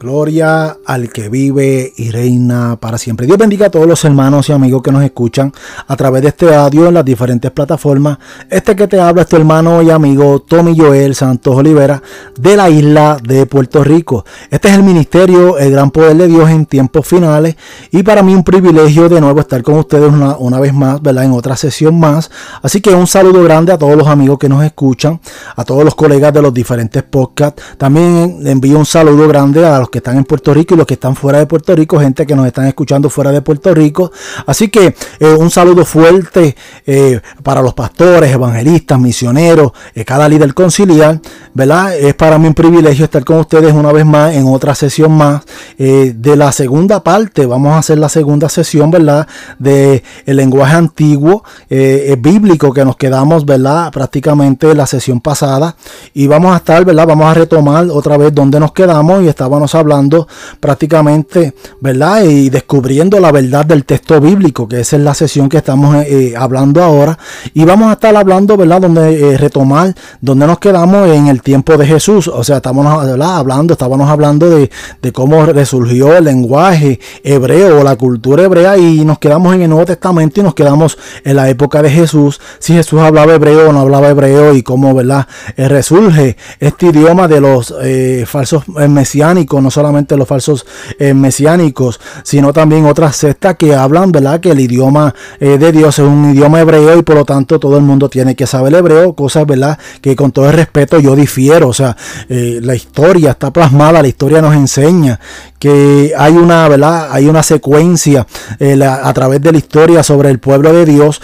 Gloria al que vive y reina para siempre. Dios bendiga a todos los hermanos y amigos que nos escuchan a través de este audio en las diferentes plataformas. Este que te habla es tu hermano y amigo Tommy Joel Santos Olivera de la isla de Puerto Rico. Este es el ministerio El Gran Poder de Dios en tiempos finales y para mí un privilegio de nuevo estar con ustedes una, una vez más, ¿verdad? En otra sesión más. Así que un saludo grande a todos los amigos que nos escuchan, a todos los colegas de los diferentes podcasts. También envío un saludo grande a los que están en Puerto Rico y los que están fuera de Puerto Rico, gente que nos están escuchando fuera de Puerto Rico. Así que eh, un saludo fuerte eh, para los pastores, evangelistas, misioneros, eh, cada líder conciliar, ¿verdad? Es para mí un privilegio estar con ustedes una vez más en otra sesión más de la segunda parte. Vamos a hacer la segunda sesión, ¿verdad? De el lenguaje antiguo bíblico que nos quedamos, ¿verdad? Prácticamente la sesión pasada y vamos a estar, ¿verdad? Vamos a retomar otra vez donde nos quedamos y estábamos hablando prácticamente, ¿verdad? Y descubriendo la verdad del texto bíblico, que esa es la sesión que estamos eh, hablando ahora. Y vamos a estar hablando, ¿verdad? Donde eh, retomar, donde nos quedamos en el tiempo de Jesús. O sea, estamos hablando, estábamos hablando de, cómo resurgió el lenguaje hebreo o la cultura hebrea y nos quedamos en el Nuevo Testamento y nos quedamos en la época de Jesús. Si Jesús hablaba hebreo o no hablaba hebreo y cómo, ¿verdad? Eh, resurge este idioma de los falsos mesiánicos, solamente los falsos eh, mesiánicos, sino también otras sectas que hablan, ¿verdad? Que el idioma eh, de Dios es un idioma hebreo y por lo tanto todo el mundo tiene que saber hebreo, cosas, ¿verdad? Que con todo el respeto yo difiero, o sea, eh, la historia está plasmada, la historia nos enseña que hay una, ¿verdad? Hay una secuencia a través de la historia sobre el pueblo de Dios,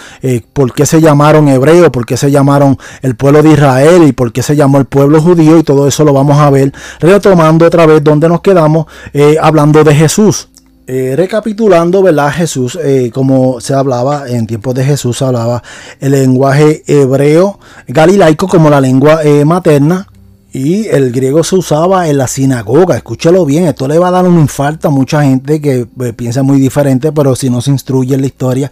por qué se llamaron hebreos, por qué se llamaron el pueblo de Israel y por qué se llamó el pueblo judío y todo eso lo vamos a ver retomando otra vez donde nos quedamos eh, hablando de Jesús. Eh, recapitulando, ¿verdad? Jesús, eh, como se hablaba en tiempos de Jesús, hablaba el lenguaje hebreo galilaico como la lengua materna. Y el griego se usaba en la sinagoga. Escúchalo bien, esto le va a dar un infarto a mucha gente que piensa muy diferente, pero si no se instruye en la historia,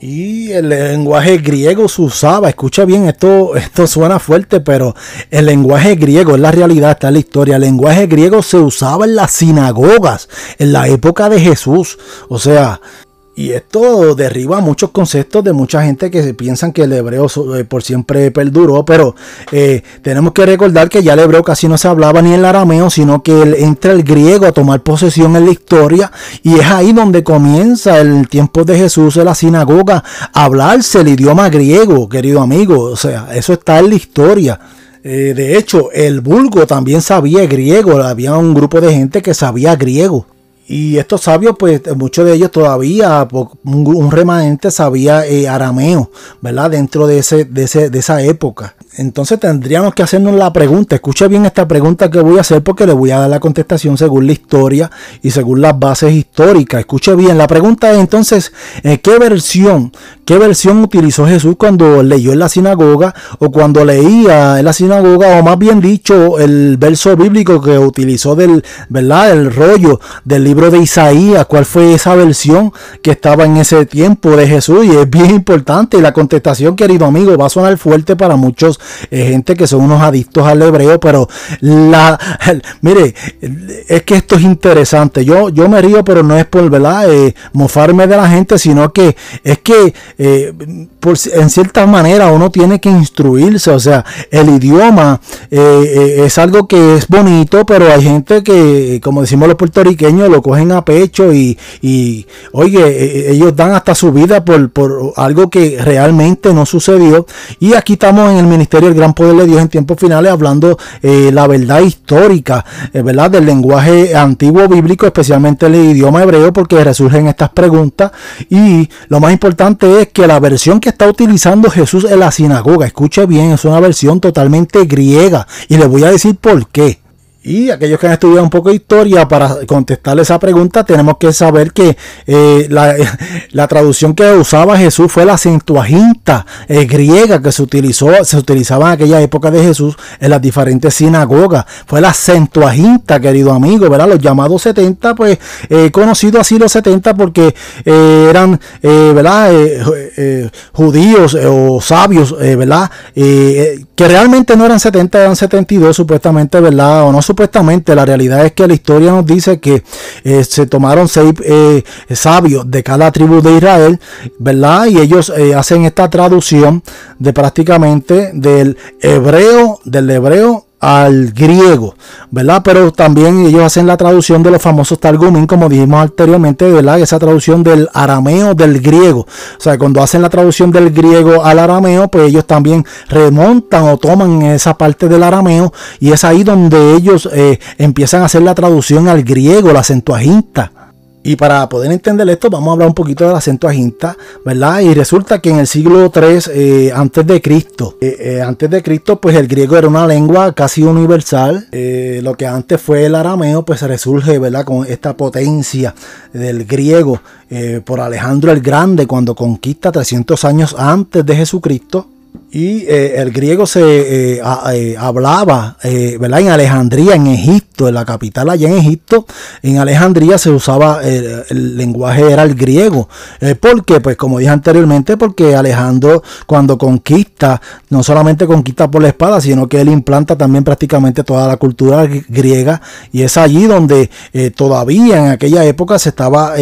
y el lenguaje griego se usaba, escucha bien, esto, esto suena fuerte, pero el lenguaje griego es la realidad, está en la historia. El lenguaje griego se usaba en las sinagogas en la época de Jesús. O sea, y esto derriba muchos conceptos de mucha gente que piensan que el hebreo eh, por siempre perduró, pero eh, tenemos que recordar que ya el hebreo casi no se hablaba ni el arameo, sino que entra el griego a tomar posesión en la historia y es ahí donde comienza el tiempo de Jesús en la sinagoga a hablarse el idioma griego, querido amigo, o sea, eso está en la historia. Eh, de hecho, el vulgo también sabía griego, había un grupo de gente que sabía griego. Y estos sabios, pues muchos de ellos todavía, un, remanente sabía eh, arameo, ¿verdad? Dentro de, ese, de, ese, de esa época. Entonces tendríamos que hacernos la pregunta, escuche bien esta pregunta que voy a hacer porque le voy a dar la contestación según la historia y según las bases históricas. Escuche bien, la pregunta es entonces, eh, ¿qué versión, qué versión utilizó Jesús cuando leyó en la sinagoga o cuando leía en la sinagoga o más bien dicho el verso bíblico que utilizó del, ¿verdad? El rollo del libro de Isaías, ¿cuál fue esa versión que estaba en ese tiempo de Jesús? Y es bien importante la contestación, querido amigo, va a sonar fuerte para muchos eh, gente que son unos adictos al hebreo, pero la, mire, es que esto es interesante. Yo, yo me río, pero no es por, ¿verdad? Eh, mofarme de la gente, sino que es que eh, por, en cierta manera uno tiene que instruirse, o sea, el idioma es algo que es bonito, pero hay gente que, como decimos los puertorriqueños, lo cogen a pecho y, y oye, ellos dan hasta su vida por, por algo que realmente no sucedió. Y aquí estamos en el ministerio el gran poder de Dios en tiempos finales, hablando eh, la verdad histórica, eh, ¿verdad? Del lenguaje antiguo bíblico, especialmente el idioma hebreo, porque resurgen estas preguntas. Y lo más importante es que la versión que está utilizando Jesús en la sinagoga, escuche bien, es una versión totalmente griega. Y le voy a decir por qué. Y aquellos que han estudiado un poco de historia, para contestarle esa pregunta, tenemos que saber que eh, la, traducción que usaba Jesús fue la Centuaginta eh, griega que se utilizó, se utilizaba en aquella época de Jesús en las diferentes sinagogas. Fue la Centuaginta, querido amigo, ¿verdad? Los llamados 70, pues he conocido así los 70 porque eh, eran, ¿verdad? judíos o sabios, ¿verdad? que realmente no eran 70, eran 72 supuestamente, ¿verdad? O no supuestamente la realidad es que la historia nos dice que eh, se tomaron seis eh, sabios de cada tribu de Israel, ¿verdad? Y ellos hacen esta traducción de prácticamente del hebreo, del hebreo al griego, ¿verdad? Pero también ellos hacen la traducción de los famosos Targumín, como dijimos anteriormente, ¿verdad? Esa traducción del arameo del griego. O sea, cuando hacen la traducción del griego al arameo, pues ellos también remontan o toman esa parte del arameo y es ahí donde ellos eh, empiezan a hacer la traducción al griego, la Septuaginta. Y para poder entender esto, vamos a hablar un poquito de la Septuaginta, ¿verdad? Y resulta que en el siglo 3 eh, antes de Cristo, eh, eh, antes de Cristo, pues el griego era una lengua casi universal. lo que antes fue el arameo, pues resurge, ¿verdad? Con esta potencia del griego por Alejandro el Grande cuando conquista 300 años antes de Jesucristo. Y eh, el griego se eh, eh, hablaba, ¿verdad? En Alejandría, en Egipto, en la capital allá en Egipto, en Alejandría se usaba, el lenguaje era el griego. ¿Por qué? Pues como dije anteriormente, porque Alejandro cuando conquista, no solamente conquista por la espada, sino que él implanta también prácticamente toda la cultura griega. Y es allí donde todavía en aquella época se estaba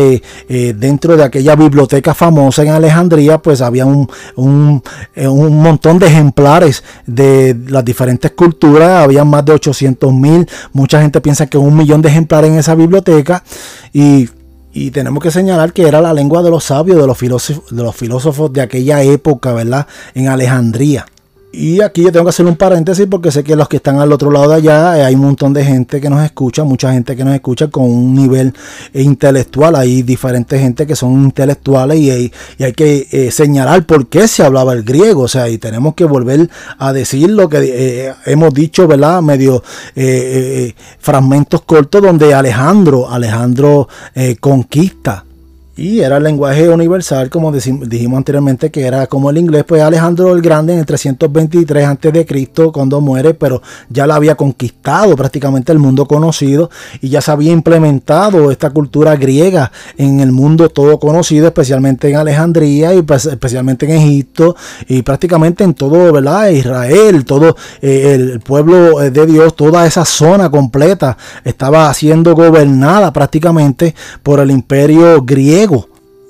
dentro de aquella biblioteca famosa en Alejandría, pues había un, un, un montón de ejemplares de las diferentes culturas, había más de 800 mil, mucha gente piensa que un millón de ejemplares en esa biblioteca y, y tenemos que señalar que era la lengua de los sabios, de los filósofos, de los filósofos de aquella época, ¿verdad? En Alejandría. Y aquí yo tengo que hacer un paréntesis porque sé que los que están al otro lado de allá eh, hay un montón de gente que nos escucha, mucha gente que nos escucha con un nivel intelectual. Hay diferentes gente que son intelectuales y, hay que eh, señalar por qué se hablaba el griego. O sea, y tenemos que volver a decir lo que eh, hemos dicho, ¿verdad? Medio fragmentos cortos donde Alejandro, Alejandro conquista y era el lenguaje universal, como dijimos anteriormente, que era como el inglés. Pues Alejandro el Grande en el 323 a.C., cuando muere, pero ya la había conquistado prácticamente el mundo conocido y ya se había implementado esta cultura griega en el mundo todo conocido, especialmente en Alejandría y pues, especialmente en Egipto y prácticamente en todo, ¿verdad? Israel, todo eh, el pueblo eh, de Dios, toda esa zona completa estaba siendo gobernada prácticamente por el imperio griego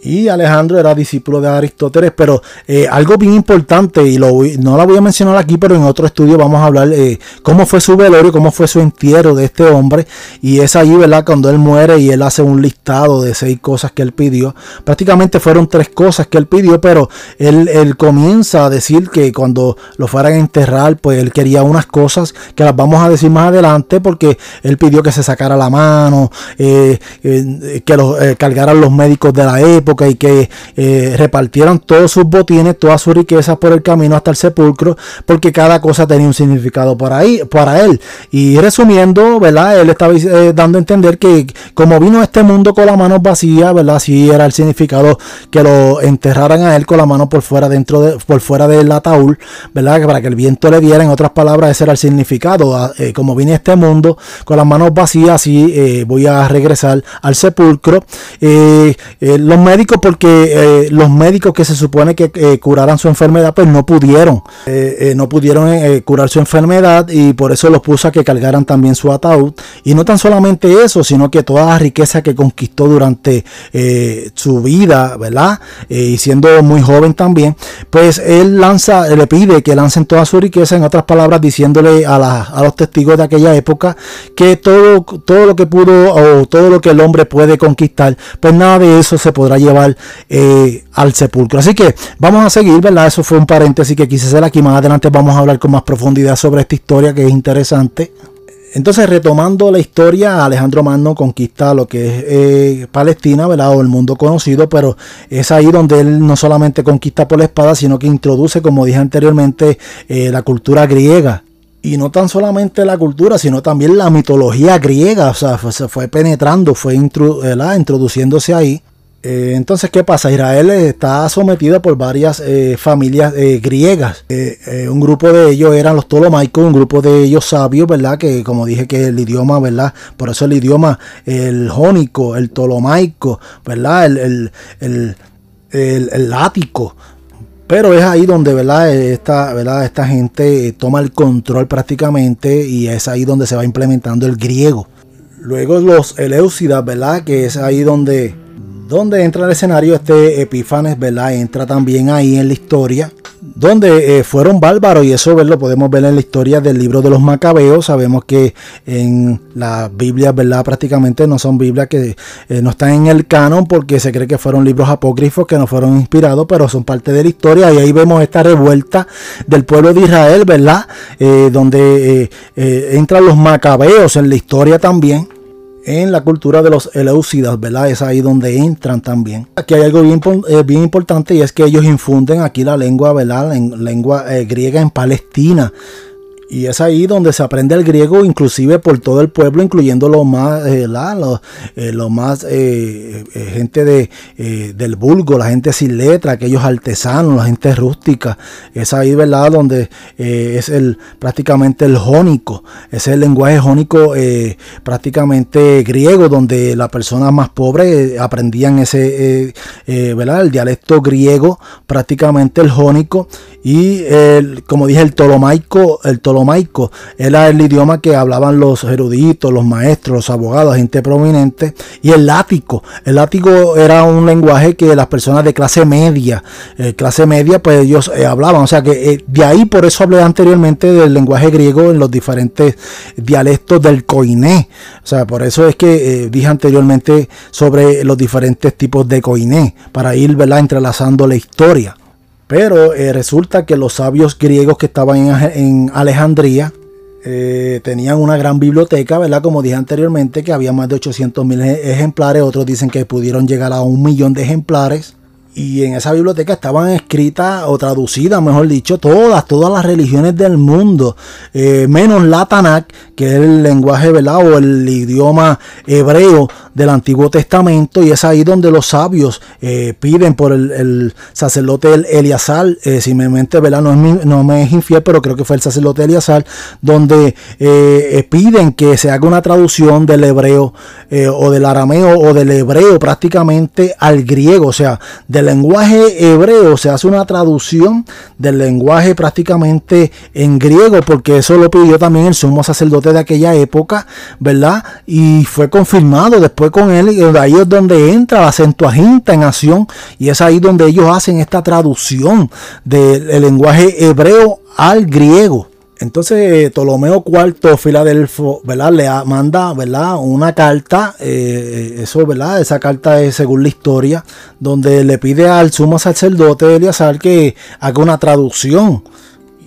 y Alejandro era discípulo de Aristóteles, pero eh, algo bien importante, y lo, no la voy a mencionar aquí, pero en otro estudio vamos a hablar eh, cómo fue su velorio, cómo fue su entierro de este hombre. Y es ahí, ¿verdad? Cuando él muere y él hace un listado de seis cosas que él pidió. Prácticamente fueron tres cosas que él pidió, pero él, comienza a decir que cuando lo fueran a enterrar, pues él quería unas cosas que las vamos a decir más adelante, porque él pidió que se sacara la mano, eh, que lo cargaran los médicos de la época y que eh, repartieron todos sus botines, todas sus riquezas por el camino hasta el sepulcro, porque cada cosa tenía un significado para, ahí, para él. Y resumiendo, ¿verdad? Él estaba eh, dando a entender que como vino a este mundo con las manos vacías, ¿verdad? Si era el significado que lo enterraran a él con la mano por fuera, dentro de, por fuera del ataúd, ¿verdad? Para que el viento le diera, en otras palabras, ese era el significado. Ah, eh, como vine a este mundo con las manos vacías, así voy a regresar al sepulcro. los médicos porque eh, los médicos que se supone que eh, curaran su enfermedad, pues no pudieron, eh, no pudieron curar su enfermedad y por eso los puso a que cargaran también su ataúd. Y no tan solamente eso, sino que toda la riqueza que conquistó durante su vida, ¿verdad? y siendo muy joven también, pues él lanza, le pide que lancen toda su riqueza, en otras palabras, diciéndole a, a los testigos de aquella época que todo, todo lo que pudo o todo lo que el hombre puede conquistar, pues nada de eso se podrá llevar eh, al sepulcro. Así que vamos a seguir, ¿verdad? Eso fue un paréntesis que quise hacer aquí. Más adelante vamos a hablar con más profundidad sobre esta historia que es interesante. Entonces, retomando la historia, Alejandro Magno conquista lo que es eh, Palestina, ¿verdad? O el mundo conocido, pero es ahí donde él no solamente conquista por la espada, sino que introduce, como dije anteriormente, eh, la cultura griega. Y no tan solamente la cultura, sino también la mitología griega, o sea, se fue penetrando, fue introduciéndose ahí. Eh, entonces, ¿qué pasa? Israel está sometido por varias eh, familias eh, griegas. un grupo de ellos eran los tolomaicos, un grupo de ellos sabios, ¿verdad? Que como dije que el idioma, ¿verdad? Por eso el idioma, el jónico, el tolomaico, ¿verdad? El, el, el, el, lático, Pero es ahí donde ¿verdad? Esta, ¿verdad? esta gente toma el control prácticamente y es ahí donde se va implementando el griego. Luego los Eleusidas, ¿verdad? Que es ahí donde, donde entra el escenario este Epífanes, ¿verdad? Entra también ahí en la historia donde eh, fueron bárbaros y eso lo podemos ver en la historia del libro de los macabeos. Sabemos que en las Biblias, ¿verdad? Prácticamente no son Biblias que eh, no están en el canon porque se cree que fueron libros apócrifos que no fueron inspirados, pero son parte de la historia y ahí vemos esta revuelta del pueblo de Israel, ¿verdad? Eh, donde entran los macabeos en la historia también en la cultura de los Eleusidas, ¿verdad? Es ahí donde entran también. Aquí hay algo bien, eh, bien importante y es que ellos infunden aquí la lengua, ¿verdad? En lengua eh, griega en Palestina. Y es ahí donde se aprende el griego, inclusive por todo el pueblo, incluyendo los más, eh, los, eh, más eh, gente de, del vulgo, la gente sin letra, aquellos artesanos, la gente rústica. Es ahí, ¿verdad? Donde es el prácticamente el jónico, es el lenguaje jónico prácticamente griego, donde las personas más pobres aprendían ese, ¿verdad? El dialecto griego, prácticamente el jónico. Y el, como dije, el tolomaico, el tolomaico. Era el idioma que hablaban los eruditos, los maestros, los abogados, gente prominente. Y el lático. El látigo era un lenguaje que las personas de clase media, eh, clase media, pues ellos eh, hablaban. O sea que eh, de ahí por eso hablé anteriormente del lenguaje griego en los diferentes dialectos del coiné. O sea, por eso es que dije anteriormente sobre los diferentes tipos de coiné, para ir entrelazando la historia. Pero eh, resulta que los sabios griegos que estaban en, Alejandría eh, tenían una gran biblioteca, ¿verdad? Como dije anteriormente, que había más de 800 mil ejemplares. Otros dicen que pudieron llegar a un millón de ejemplares. Y en esa biblioteca estaban escritas o traducidas, mejor dicho, todas, todas las religiones del mundo, eh, menos la Tanakh, que es el lenguaje, ¿verdad? O el idioma hebreo del Antiguo Testamento y es ahí donde los sabios eh, piden por el, sacerdote Eliasar, eh, si mi mente ¿verdad? No, es no me es infiel, pero creo que fue el sacerdote Eliasar, donde eh, piden que se haga una traducción del hebreo o del arameo o del hebreo prácticamente al griego, o sea, del lenguaje hebreo se hace una traducción del lenguaje prácticamente en griego, porque eso lo pidió también el sumo sacerdote de aquella época, ¿verdad? Y fue confirmado después con él y ahí es donde entra la Septuaginta en acción y es ahí donde ellos hacen esta traducción del lenguaje hebreo al griego. Entonces Ptolomeo IV, Filadelfo, ¿verdad? Le manda, ¿verdad? Una carta, eh, eso, ¿verdad? Esa carta es según la historia, donde le pide al sumo sacerdote Eliasar que haga una traducción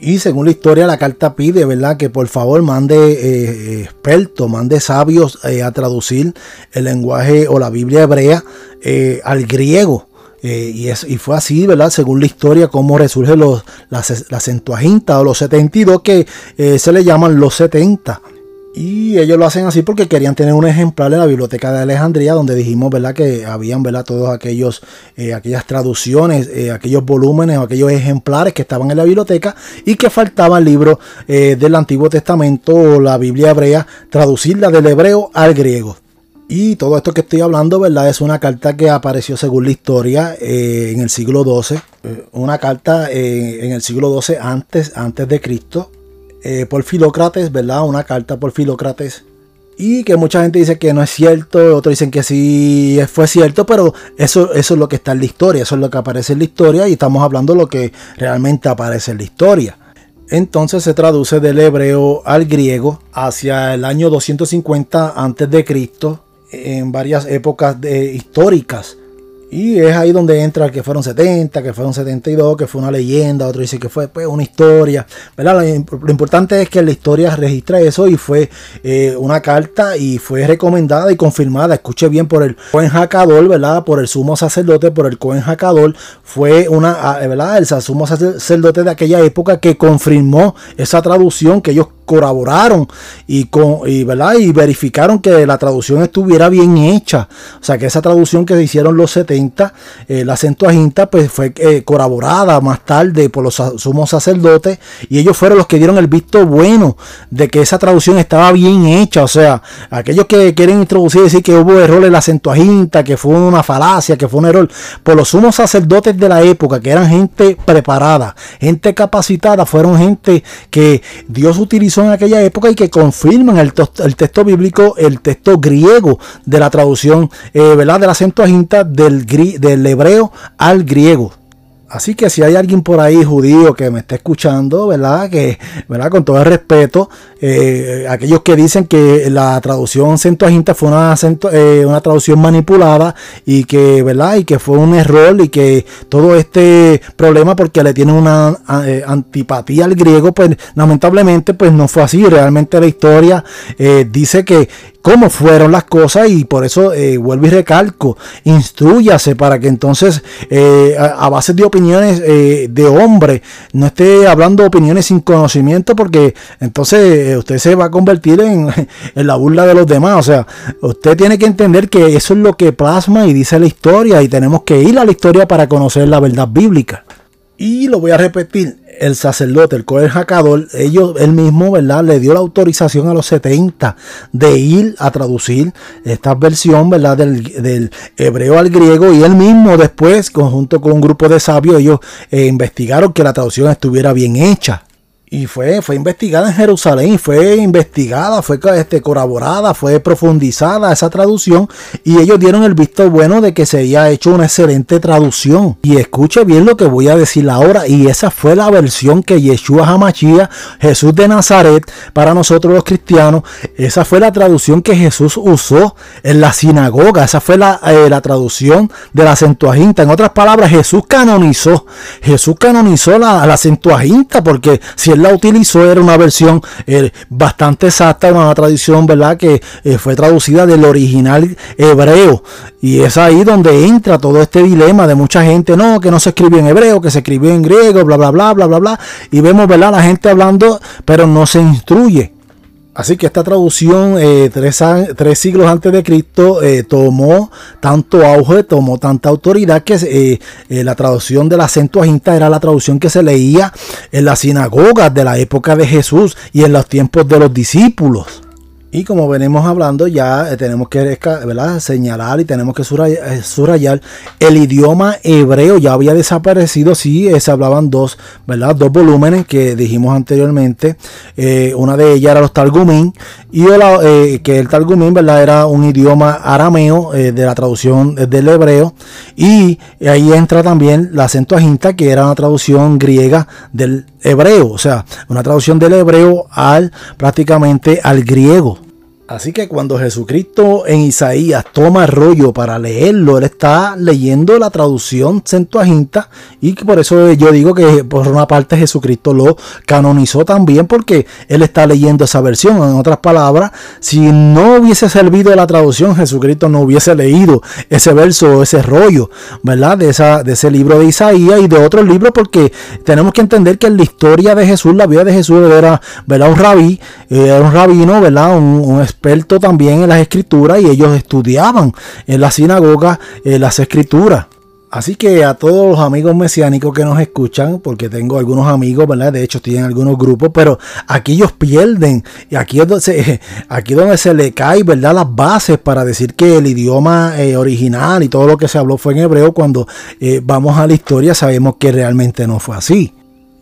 y según la historia, la carta pide, ¿verdad? Que por favor mande eh, expertos, mande sabios eh, a traducir el lenguaje o la Biblia hebrea eh, al griego. y, es, y fue así, ¿verdad? Según la historia, cómo resurge los, las, las o los 72 que se le llaman los 70. Y ellos lo hacen así porque querían tener un ejemplar en la biblioteca de Alejandría, donde dijimos, ¿verdad? Que habían, ¿verdad? Todos aquellos, eh, aquellas traducciones, eh, aquellos volúmenes aquellos ejemplares que estaban en la biblioteca y que faltaban libros eh, del Antiguo Testamento o la Biblia hebrea, traducirla del hebreo al griego. Y todo esto que estoy hablando, ¿verdad? Es una carta que apareció según la historia en el siglo XII. una carta en el siglo XII antes, antes de Cristo eh, por Filócrates, ¿verdad? Una carta por Filócrates. Y que mucha gente dice que no es cierto, otros dicen que sí fue cierto, pero eso, eso es lo que está en la historia, eso es lo que aparece en la historia y estamos hablando de lo que realmente aparece en la historia. Entonces se traduce del hebreo al griego hacia el año 250 a.C. en varias épocas históricas y es ahí donde entra que fueron 70, que fueron 72, que fue una leyenda, otro dice que fue pues, una historia. ¿verdad? Lo, importante es que la historia registra eso y fue eh, una carta y fue recomendada y confirmada, escuche bien, por el Cohen Hakadol, ¿verdad? Por el sumo sacerdote, por el Cohen Hakadol. Fue una, ah, ¿verdad? El sumo sacerdote de aquella época que confirmó esa traducción que ellos colaboraron y, con, y, ¿verdad? y verificaron que la traducción estuviera bien hecha. O sea, que esa traducción que se hicieron los 70 70, eh, la Centuaginta pues fue eh, más tarde por los sumos sacerdotes y ellos fueron los que dieron el visto bueno de que esa traducción estaba bien hecha. O sea, aquellos que quieren introducir y decir que hubo error en la Centuaginta, que fue una falacia, que fue un error, por los sumos sacerdotes de la época, que eran gente preparada, gente capacitada, fueron gente que Dios utilizó en aquella época y que confirman el, texto bíblico, el texto griego de la traducción, eh, ¿verdad? De la Centuaginta del, del hebreo al griego. Así que si hay alguien por ahí judío que me está escuchando, ¿verdad? Que, ¿verdad? Con todo el respeto, eh, aquellos que dicen que la traducción Centuaginta fue una, eh, una traducción manipulada y que, ¿verdad? Y que fue un error y que todo este problema porque le tienen una eh, antipatía al griego, pues lamentablemente pues no fue así. Realmente la historia dice que cómo fueron las cosas y por eso vuelvo y recalco, instruyase para que entonces a, base de opiniones de hombre no esté hablando opiniones sin conocimiento porque entonces usted se va a convertir en, en, la burla de los demás. O sea, usted tiene que entender que eso es lo que plasma y dice la historia y tenemos que ir a la historia para conocer la verdad bíblica. Y lo voy a repetir, el sacerdote, el Cohen Jacador, ellos, él mismo, ¿verdad? Le dio la autorización a los 70 de ir a traducir esta versión, ¿verdad? Del, hebreo al griego y él mismo después, conjunto con un grupo de sabios, ellos eh, investigaron que la traducción estuviera bien hecha y fue, fue investigada en Jerusalén, fue investigada, fue este, corroborada, fue profundizada esa traducción y ellos dieron el visto bueno de que se había hecho una excelente traducción. Y escuche bien lo que voy a decir ahora y esa fue la versión que Yeshua Hamachia, Jesús de Nazaret, para nosotros los cristianos, esa fue la traducción que Jesús usó en la sinagoga, esa fue la, eh, la traducción de la Centuaginta. En otras palabras, Jesús canonizó, Jesús canonizó la, la Centuaginta porque si la utilizó era una versión eh, bastante exacta, una tradición, ¿verdad? Que eh, fue traducida del original hebreo. Y es ahí donde entra todo este dilema de mucha gente, no, que no se escribió en hebreo, que se escribió en griego, bla, bla, bla, bla, bla, bla. Y vemos, ¿verdad? La gente hablando, pero no se instruye. Así que esta traducción eh, tres, siglos antes de Cristo eh, tomó tanto auge, tomó tanta autoridad que eh, la traducción de la Centuaginta era la traducción que se leía en las sinagogas de la época de Jesús y en los tiempos de los discípulos. Y como venimos hablando, ya eh, tenemos que señalar y tenemos que eh, subrayar, el idioma hebreo ya había desaparecido. Sí, eh, se hablaban dos, ¿verdad? dos volúmenes que dijimos anteriormente. una de ellas era los Targumín y que el Targumín ¿verdad? era un idioma arameo de la traducción del hebreo. Y ahí entra también la Acentuaginta, que era una traducción griega del hebreo, o sea, una traducción del hebreo al prácticamente al griego. Así que cuando Jesucristo en Isaías toma rollo para leerlo, él está leyendo la traducción Centuaginta y por eso yo digo que por una parte Jesucristo lo canonizó también porque él está leyendo esa versión. En otras palabras, si no hubiese servido la traducción, Jesucristo no hubiese leído ese verso, ese rollo, ¿verdad? De, esa, de ese libro de Isaías y de otros libros porque tenemos que entender que en la historia de Jesús, la vida de Jesús era, ¿verdad? Un rabí, era un rabino, ¿verdad? Un, un también en las escrituras y ellos estudiaban en la sinagoga en las escrituras. Así que a todos los amigos mesiánicos que nos escuchan, porque tengo algunos amigos, ¿verdad? De hecho, tienen algunos grupos, pero aquí ellos pierden. Y aquí es donde se, aquí donde se le cae, ¿verdad? Las bases para decir que el idioma eh, original y todo lo que se habló fue en hebreo. Cuando eh, vamos a la historia, sabemos que realmente no fue así.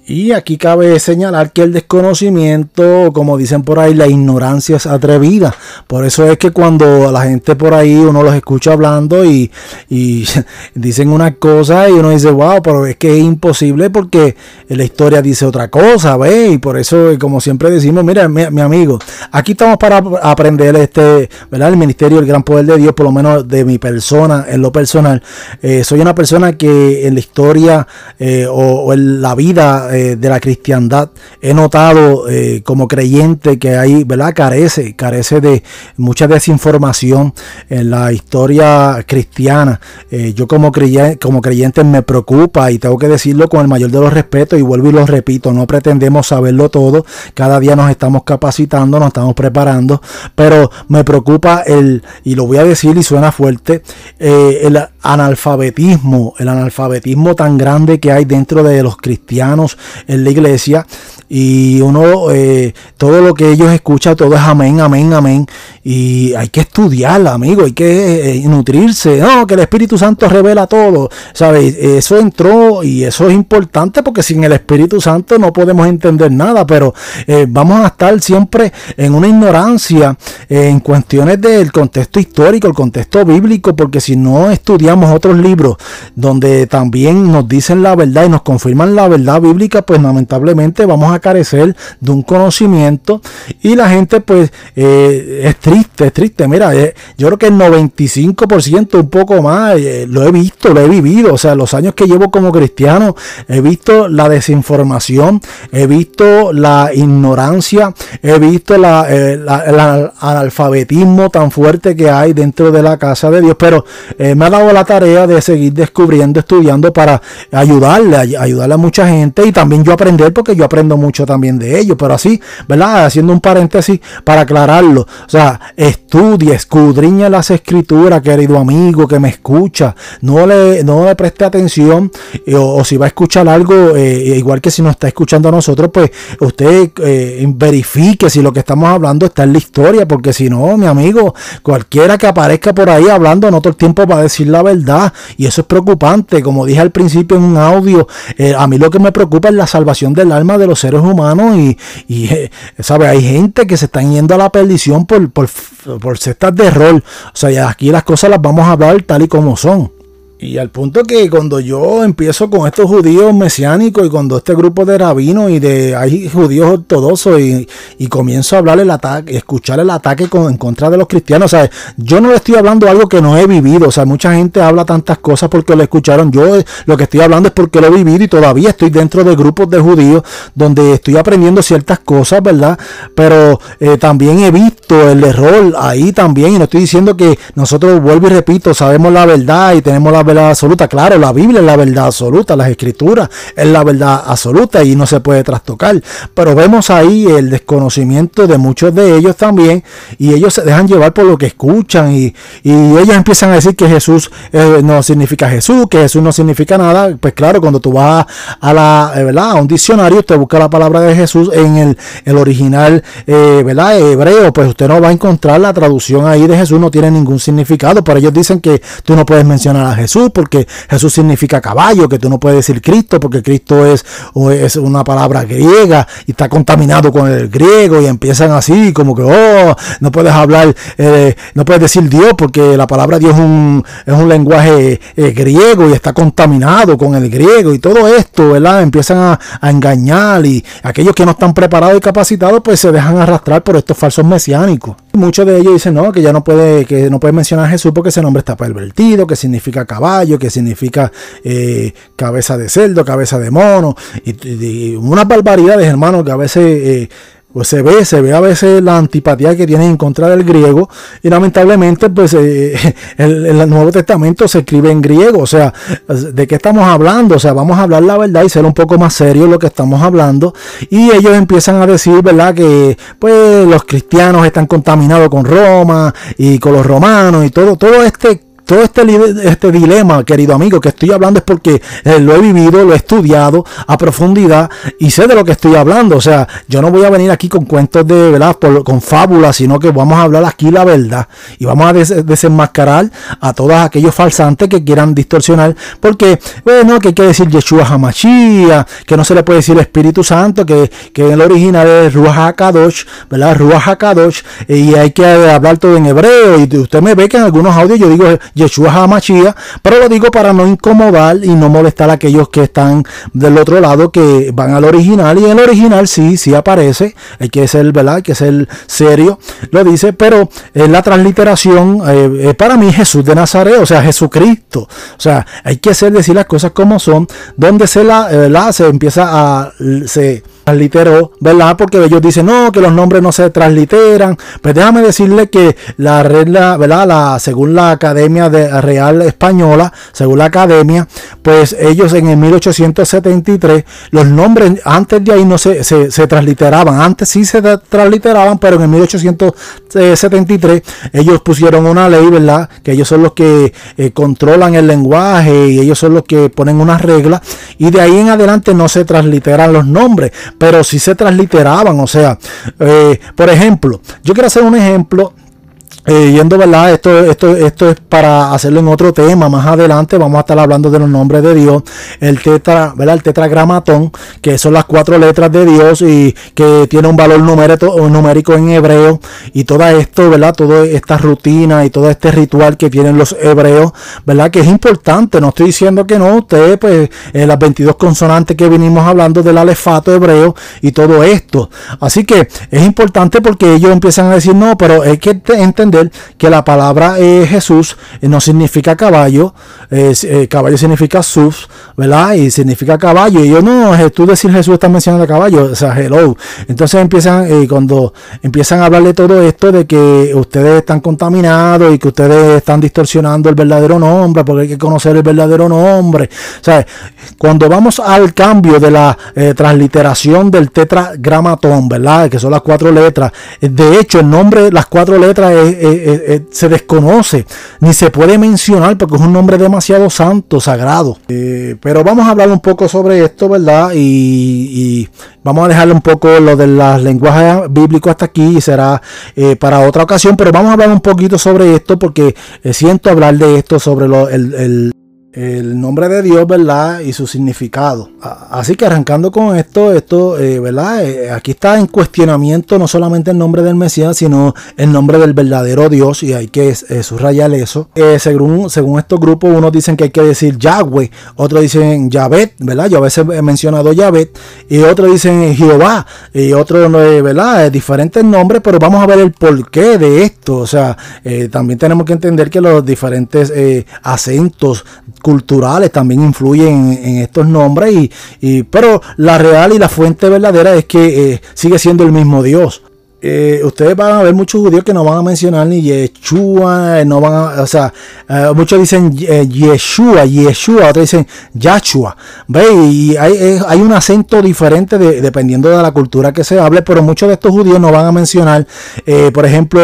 Y aquí cabe señalar que el desconocimiento, como dicen por ahí, la ignorancia es atrevida. Por eso es que cuando la gente por ahí uno los escucha hablando y, dicen una cosa y uno dice, wow, pero es que es imposible porque la historia dice otra cosa, ¿ve? Y por eso, como siempre decimos, mira, mi, amigo, aquí estamos para aprender este, ¿verdad? El ministerio, el gran poder de Dios, por lo menos de mi persona, en lo personal. Eh, soy una persona que en la historia eh, o en la vida eh, de la cristiandad, he notado eh, como creyente que hay, ¿verdad? Carece, carece de mucha desinformación en la historia cristiana. Eh, yo como creyente, como creyente me preocupa y tengo que decirlo con el mayor de los respetos y vuelvo y lo repito, no pretendemos saberlo todo, cada día nos estamos capacitando, nos estamos preparando, pero me preocupa el, y lo voy a decir y suena fuerte, el analfabetismo, el analfabetismo tan grande que hay dentro de los cristianos en la iglesia y uno, eh, todo lo que ellos escuchan, todo es amén, amén, amén. Y hay que estudiar, amigo, hay que eh, nutrirse. No, que el Espíritu Santo revela todo. ¿Sabes? Eso entró y eso es importante porque sin el Espíritu Santo no podemos entender nada, pero eh, vamos a estar siempre en una ignorancia en cuestiones del contexto histórico, el contexto bíblico, porque si no estudiamos otros libros donde también nos dicen la verdad y nos confirman la verdad bíblica, pues lamentablemente vamos a carecer de un conocimiento y la gente pues eh, es triste, es triste. Mira, eh, yo creo que el 95%, un poco más, eh, lo he visto, lo he vivido. O sea, los años que llevo como cristiano, he visto la desinformación, he visto la ignorancia, he visto la, el analfabetismo tan fuerte que hay dentro de la casa de Dios. Pero me ha dado la tarea de seguir descubriendo, estudiando para ayudarle, ayudarle a mucha gente y también yo aprender porque yo aprendo mucho también de ellos, pero así, ¿verdad? Haciendo un paréntesis para aclararlo. O sea, estudia, escudriña las escrituras, querido amigo que me escucha. No le, no le preste atención eh, o, si va a escuchar algo, eh, igual que si nos está escuchando a nosotros, pues usted eh, verifique si lo que estamos hablando está en la historia, porque si no, mi amigo, cualquiera que aparezca por ahí hablando no todo el tiempo va a decir la verdad y eso es preocupante. Como dije al principio en un audio, a mí lo que me preocupa es la salvación del alma de los seres humanos y, y eh, ¿sabe? hay gente que se están yendo a la perdición por, por, por cestas de rol. O sea, aquí las cosas las vamos a hablar tal y como son. Y al punto que cuando yo empiezo con estos judíos mesiánicos y cuando este grupo de rabinos y de hay judíos ortodoxos y, comienzo a hablar el ataque, escuchar el ataque con, en contra de los cristianos, o sea, yo no le estoy hablando algo que no he vivido, o sea, mucha gente habla tantas cosas porque lo escucharon, yo lo que estoy hablando es porque lo he vivido y todavía estoy dentro de grupos de judíos donde estoy aprendiendo ciertas cosas, ¿verdad? Pero eh, también he visto el error ahí también y no estoy diciendo que nosotros, vuelvo y repito, sabemos la verdad y tenemos la verdad absoluta. Claro, la Biblia es la verdad absoluta, las escrituras es la verdad absoluta y no se puede trastocar. Pero vemos ahí el desconocimiento de muchos de ellos también y ellos se dejan llevar por lo que escuchan y, ellos empiezan a decir que Jesús eh, no significa Jesús, que Jesús no significa nada. Pues claro, cuando tú vas a la eh, ¿verdad? a un diccionario, te busca la palabra de Jesús en el, el original eh, ¿verdad? hebreo, pues usted no va a encontrar la traducción ahí de Jesús, no tiene ningún significado. Pero ellos dicen que tú no puedes mencionar a Jesús porque Jesús significa caballo, que tú no puedes decir Cristo, porque Cristo es, es una palabra griega y está contaminado con el griego y empiezan así, como que, oh, no puedes hablar, eh, no puedes decir Dios, porque la palabra Dios es un, es un lenguaje eh, griego y está contaminado con el griego y todo esto, ¿verdad? Empiezan a, a engañar y aquellos que no están preparados y capacitados, pues se dejan arrastrar por estos falsos mesiánicos. Muchos de ellos dicen, no, que ya no puede, que no puede mencionar a Jesús porque ese nombre está pervertido, que significa caballo, que significa eh, cabeza de cerdo, cabeza de mono, y, unas barbaridades, hermano, que a veces eh, pues se ve, se ve a veces la antipatía que tienen en contra del griego y lamentablemente pues eh, el, Nuevo Testamento se escribe en griego, o sea, ¿de qué estamos hablando? O sea, vamos a hablar la verdad y ser un poco más serio lo que estamos hablando y ellos empiezan a decir, ¿verdad? Que pues los cristianos están contaminados con Roma y con los romanos y todo, todo este todo este, este dilema, querido amigo, que estoy hablando es porque eh, lo he vivido, lo he estudiado a profundidad y sé de lo que estoy hablando. O sea, yo no voy a venir aquí con cuentos de, ¿verdad? con fábulas, sino que vamos a hablar aquí la verdad y vamos a desenmascarar a todos aquellos falsantes que quieran distorsionar. Porque, bueno, que hay que decir Yeshua Hamashia, que no se le puede decir Espíritu Santo, que, que en el original es Ruach HaKadosh, ¿verdad? Ruach HaKadosh, y hay que hablar todo en hebreo. Y usted me ve que en algunos audios yo digo Yeshua HaMashiach, pero lo digo para no incomodar y no molestar a aquellos que están del otro lado que van al original y el original sí, sí aparece, hay que ser, ¿verdad? Hay que ser serio, lo dice, pero en la transliteración eh, para mí Jesús de Nazaret, o sea, Jesucristo, o sea, hay que ser decir las cosas como son, donde se la, Se empieza a, se transliteró, ¿verdad? Porque ellos dicen, no, que los nombres no se transliteran. Pues déjame decirle que la regla, ¿verdad? La, según la Academia de Real Española, según la Academia, pues ellos en el 1873, los nombres antes de ahí no se, se, transliteraban. Antes sí se transliteraban, pero en el 1873 ellos pusieron una ley, ¿verdad? Que ellos son los que eh, controlan el lenguaje y ellos son los que ponen unas reglas. Y de ahí en adelante no se transliteran los nombres pero si se transliteraban. O sea, eh, por ejemplo, yo quiero hacer un ejemplo eh, yendo, ¿verdad? Esto, esto, esto es para hacerlo en otro tema. Más adelante vamos a estar hablando de los nombres de Dios. El tetra, ¿verdad? El tetragramatón, que son las cuatro letras de Dios y que tiene un valor numérico, numérico en hebreo. Y todo esto, ¿verdad? Toda esta rutina y todo este ritual que tienen los hebreos, ¿verdad? Que es importante. No estoy diciendo que no. Ustedes, pues, eh, las 22 consonantes que vinimos hablando del alefato hebreo y todo esto. Así que es importante porque ellos empiezan a decir, no, pero hay que entender que la palabra eh, Jesús eh, no significa caballo, eh, caballo significa sus, ¿verdad? Y significa caballo. Y yo no, tú decir Jesús está mencionando caballo, o sea, hello. Entonces empiezan, cuando empiezan a hablar de todo esto, de que ustedes están contaminados y que ustedes están distorsionando el verdadero nombre, porque hay que conocer el verdadero nombre. O sea, cuando vamos al cambio de la transliteración del tetragramatón, ¿verdad? Que son las cuatro letras. De hecho, el nombre, las cuatro letras es, eh, eh, eh, se desconoce, ni se puede mencionar porque es un nombre demasiado santo, sagrado. pero vamos a hablar un poco sobre esto, ¿verdad? Y, vamos a dejarle un poco lo de las lenguajes bíblicos hasta aquí y será para otra ocasión, pero vamos a hablar un poquito sobre esto porque siento hablar de esto sobre lo, el el nombre de Dios, ¿verdad? Y su significado. Así que arrancando con esto, esto, eh, ¿verdad? Eh, aquí está en cuestionamiento no solamente el nombre del Mesías, sino el nombre del verdadero Dios, y hay que eh, subrayar eso. según, según estos grupos, unos dicen que hay que decir Yahweh, otros dicen Yahvet, ¿verdad? Yo a veces he mencionado Yahvet, y otros dicen Jehová, y otros, ¿verdad? Diferentes nombres, pero vamos a ver el porqué de esto. O sea, también tenemos que entender que los diferentes acentos culturales también influyen en, estos nombres, y, pero la real y la fuente verdadera es que eh, sigue siendo el mismo Dios. Eh, ustedes van a ver muchos judíos que no van a mencionar ni Yeshua, no van a, o sea, eh, muchos dicen eh, Yeshua, Yeshua, otros dicen Yahshua, ¿ve? Y hay, hay, un acento diferente dependiendo de la cultura que se hable, pero muchos de estos judíos no van a mencionar, por ejemplo,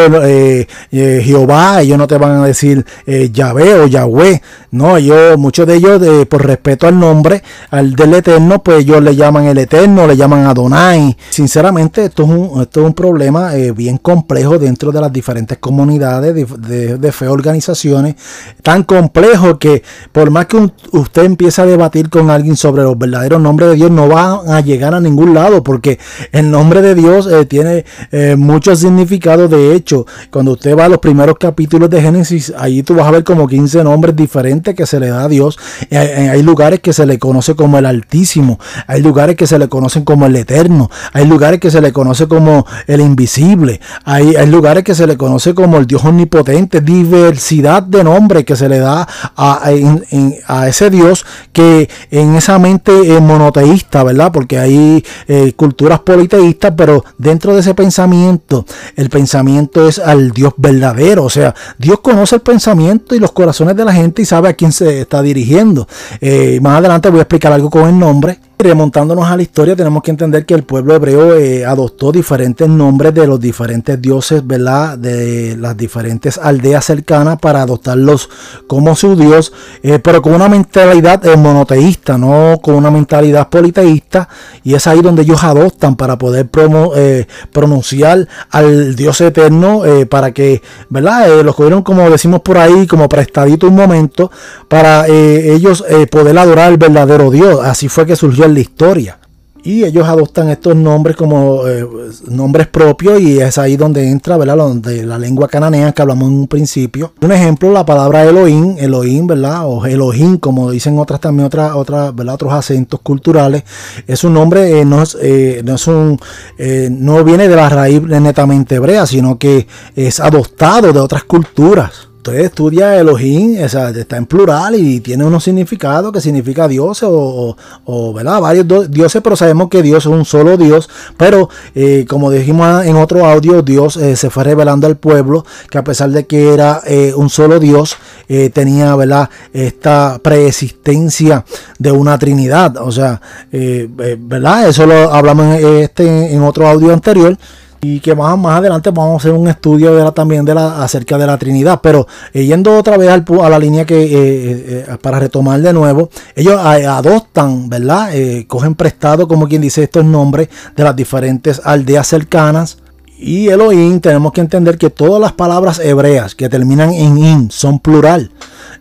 Jehová, ellos no te van a decir Yahvé o Yahweh, no, ellos, muchos de ellos, por respeto al nombre al del Eterno, pues ellos le llaman el Eterno, le llaman Adonai. Sinceramente, esto es un, esto es un problema eh, bien complejo dentro de las diferentes comunidades de, fe, organizaciones, tan complejo que por más que usted empiece a debatir con alguien sobre los verdaderos nombres de Dios, no va a llegar a ningún lado, porque el nombre de Dios eh, tiene eh, mucho significado. De hecho, cuando usted va a los primeros capítulos de Génesis, ahí tú vas a ver como 15 nombres diferentes que se le da a Dios. hay lugares que se le conoce como el Altísimo, hay lugares que se le conocen como el Eterno, hay lugares que se le conoce como el Invisible invisible. Hay, lugares que se le conoce como el Dios omnipotente, diversidad de nombres que se le da a, a, ese Dios que en esa mente es monoteísta, ¿verdad? Porque hay eh, culturas politeístas, pero dentro de ese pensamiento, el pensamiento es al Dios verdadero. O sea, Dios conoce el pensamiento y los corazones de la gente y sabe a quién se está dirigiendo. Eh, más adelante voy a explicar algo con el nombre Remontándonos a la historia, tenemos que entender que el pueblo hebreo eh, adoptó diferentes nombres de los diferentes dioses, ¿verdad? De las diferentes aldeas cercanas para adoptarlos como su dios, eh, pero con una mentalidad eh, monoteísta, no con una mentalidad politeísta. Y es ahí donde ellos adoptan para poder pronunciar al dios eterno, para que, ¿verdad? los cogieron, como decimos por ahí, como prestadito un momento, para ellos poder adorar al verdadero dios. Así fue que surgió el la historia. Y ellos adoptan estos nombres como eh, nombres propios y es ahí donde entra, ¿verdad? Donde la lengua cananea que hablamos en un principio. Un ejemplo, la palabra Elohim, Elohim, ¿verdad? O Elohim, como dicen otras también otras, otras, ¿verdad? Otros acentos culturales. Es un nombre, eh, no, eh, no es un, no viene de la raíz netamente hebrea, sino que es adoptado de otras culturas. Usted estudia Elohim, está en plural y tiene unos significados que significa Dios o, ¿verdad? varios dioses, pero sabemos que Dios es un solo Dios. Pero eh, como dijimos en otro audio, Dios eh, se fue revelando al pueblo que a pesar de que era eh, un solo Dios, tenía ¿verdad? esta preexistencia de una Trinidad. O sea, ¿verdad? Eso lo hablamos en, este, en otro audio anterior y que más, más adelante vamos a hacer un estudio de la, también de la, acerca de la Trinidad. Pero eh, yendo otra vez al, a la línea que eh, eh, para retomar de nuevo, ellos adoptan, ¿verdad? cogen prestado, como quien dice, estos nombres de las diferentes aldeas cercanas. Y Elohim, tenemos que entender que todas las palabras hebreas que terminan en in son plural.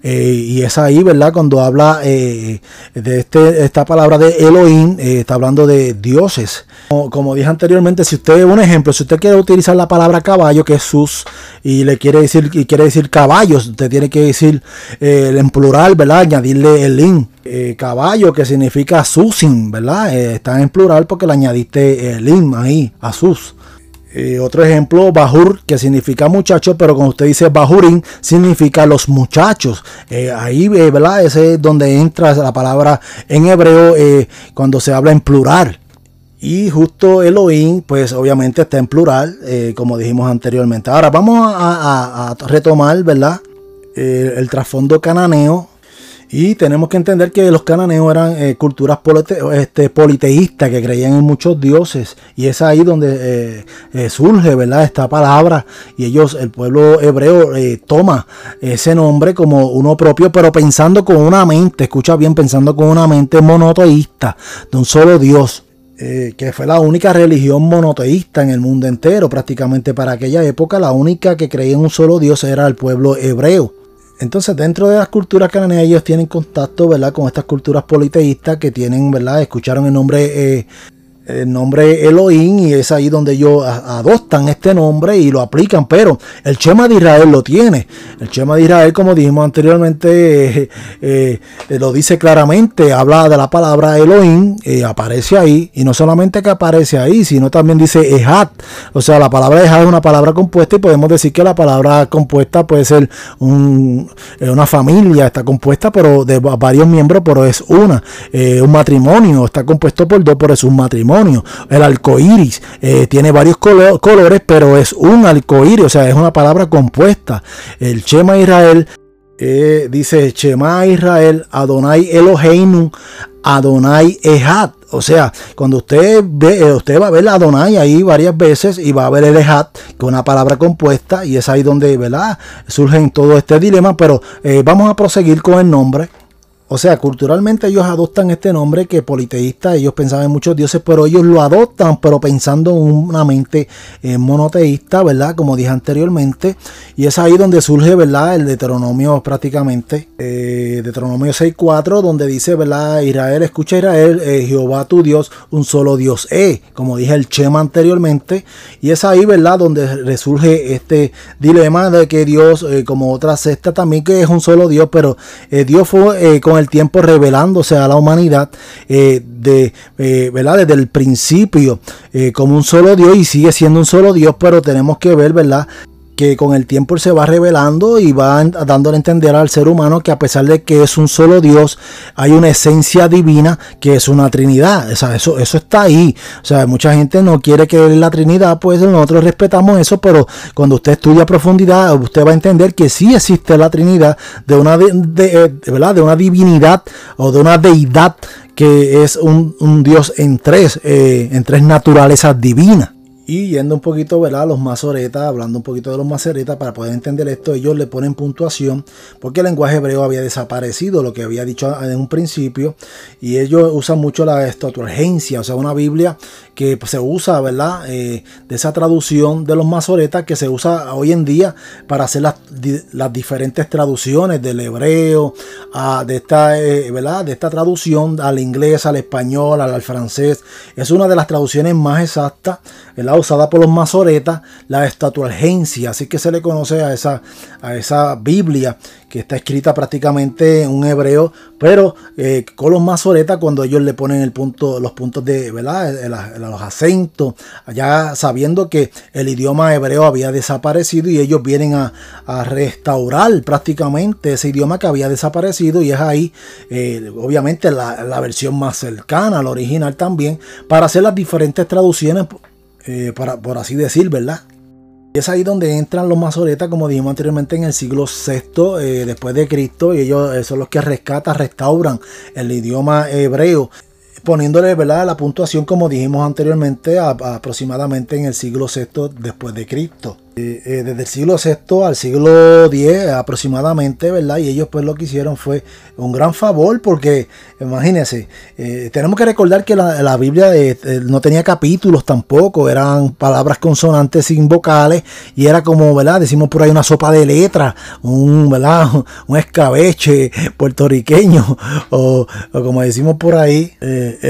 Eh, y es ahí, ¿verdad? Cuando habla eh, de este, esta palabra de Elohim, eh, está hablando de dioses. Como, dije anteriormente, si usted, un ejemplo, si usted quiere utilizar la palabra caballo, que es sus, y le quiere decir, y quiere decir caballos, usted tiene que decir en plural, ¿verdad? Añadirle el in. caballo, que significa susin, ¿verdad? está en plural porque le añadiste el in ahí, a sus. Eh, otro ejemplo, Bajur, que significa muchacho, pero cuando usted dice Bajurín, significa los muchachos. Eh, ahí, eh, ¿verdad? Ese es donde entra la palabra en hebreo cuando se habla en plural. Y justo Elohim, pues obviamente está en plural, como dijimos anteriormente. Ahora vamos a, retomar, ¿verdad? el trasfondo cananeo y tenemos que entender que los cananeos eran eh, culturas este, politeístas que creían en muchos dioses. Y es ahí donde eh, eh, surge ¿verdad? esta palabra. Y ellos, el pueblo hebreo, toma ese nombre como uno propio, pero pensando con una mente, escucha bien, pensando con una mente monoteísta, de un solo Dios. que fue la única religión monoteísta en el mundo entero, prácticamente para aquella época, la única que creía en un solo Dios era el pueblo hebreo. Entonces, dentro de las culturas cananeas, ellos tienen contacto, ¿verdad? Con estas culturas politeístas que tienen, ¿verdad? Escucharon el nombre eh, el nombre Elohim y es ahí donde ellos adoptan este nombre y lo aplican, pero el Chema de Israel lo tiene. El Chema de Israel, como dijimos anteriormente, eh, eh, lo dice claramente, habla de la palabra Elohim, eh, aparece ahí, y no solamente que aparece ahí, sino también dice Ejat. O sea, la palabra Ejat es una palabra compuesta y podemos decir que la palabra compuesta puede ser una familia, está compuesta pero de varios miembros, pero es una. un matrimonio está compuesto por dos, pero es un matrimonio. El arco iris eh, tiene varios colores, pero es un arco o sea, es una palabra compuesta. El Shema Israel eh, dice Shema Israel, Adonai Eloheinu, Adonai Ejat. O sea, cuando usted ve, eh, usted va a ver Adonai ahí varias veces y va a ver el Ejat, que una palabra compuesta, y es ahí donde, ¿verdad? Surgen todo este dilema, pero vamos a proseguir con el nombre. O sea, culturalmente ellos adoptan este nombre que politeísta, ellos pensaban en muchos dioses, pero ellos lo adoptan, pero pensando en una mente eh, monoteísta, ¿verdad? Como dije anteriormente. Y es ahí donde surge, ¿verdad? El Deuteronomio prácticamente, eh, Deuteronomio 6.4, donde dice, ¿verdad? Israel, escucha Israel, eh, Jehová tu Dios, un solo Dios es, como dije el Chema anteriormente. Y es ahí, ¿verdad? Donde resurge este dilema de que Dios, eh, como otra secta también, que es un solo Dios, pero Dios fue con el tiempo revelándose a la humanidad eh, de, eh, ¿verdad? desde el principio eh, como un solo Dios y sigue siendo un solo Dios, pero tenemos que ver, ¿verdad? Que con el tiempo se va revelando y va dándole a entender al ser humano que a pesar de que es un solo Dios, hay una esencia divina que es una Trinidad. O sea, eso, eso está ahí. O sea, mucha gente no quiere que la Trinidad, pues nosotros respetamos eso, pero cuando usted estudia profundidad, usted va a entender que sí existe la Trinidad de una, de, ¿verdad? de una divinidad o de una deidad que es un, Dios en tres, eh, en tres naturalezas divinas. Y yendo un poquito, ¿verdad? Los masoretas, hablando un poquito de los masoretas, para poder entender esto, ellos le ponen puntuación, porque el lenguaje hebreo había desaparecido, lo que había dicho en un principio, y ellos usan mucho la estoturgencia, o sea, una Biblia que se usa, ¿verdad? Eh, de esa traducción de los masoretas que se usa hoy en día para hacer las, diferentes traducciones del hebreo, a, de, esta, eh, ¿verdad? de esta traducción al inglés, al español, al, al francés. Es una de las traducciones más exactas, ¿verdad? Usada por los masoretas, la estatualgencia, así que se le conoce a esa, a esa Biblia que está escrita prácticamente en un hebreo, pero eh, con los masoretas cuando ellos le ponen el punto, los puntos de, ¿verdad? Los acentos, allá sabiendo que el idioma hebreo había desaparecido y ellos vienen a, restaurar prácticamente ese idioma que había desaparecido y es ahí, eh, obviamente, la, versión más cercana al original también, para hacer las diferentes traducciones, eh, para, por así decir, ¿verdad? Y es ahí donde entran los masoretas, como dijimos anteriormente, en el siglo VI eh, después de Cristo, y ellos son los que rescatan, restauran el idioma hebreo, poniéndole ¿verdad? la puntuación, como dijimos anteriormente, aproximadamente en el siglo VI después de Cristo. Eh, eh, desde el siglo VI al siglo X aproximadamente, ¿verdad? Y ellos pues lo que hicieron fue un gran favor porque, imagínense, eh, tenemos que recordar que la, Biblia no tenía capítulos tampoco, eran palabras consonantes sin vocales y era como, ¿verdad? Decimos por ahí una sopa de letras, un, ¿verdad? Un escabeche puertorriqueño o, como decimos por ahí,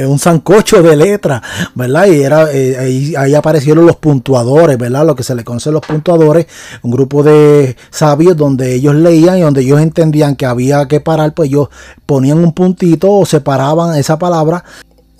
un sancocho de letras, ¿verdad? Y era, ahí, ahí aparecieron los puntuadores, ¿verdad? Lo que se le conoce los puntuadores, un grupo de sabios donde ellos leían y donde ellos entendían que había que parar, pues ellos ponían un puntito separaban esa palabra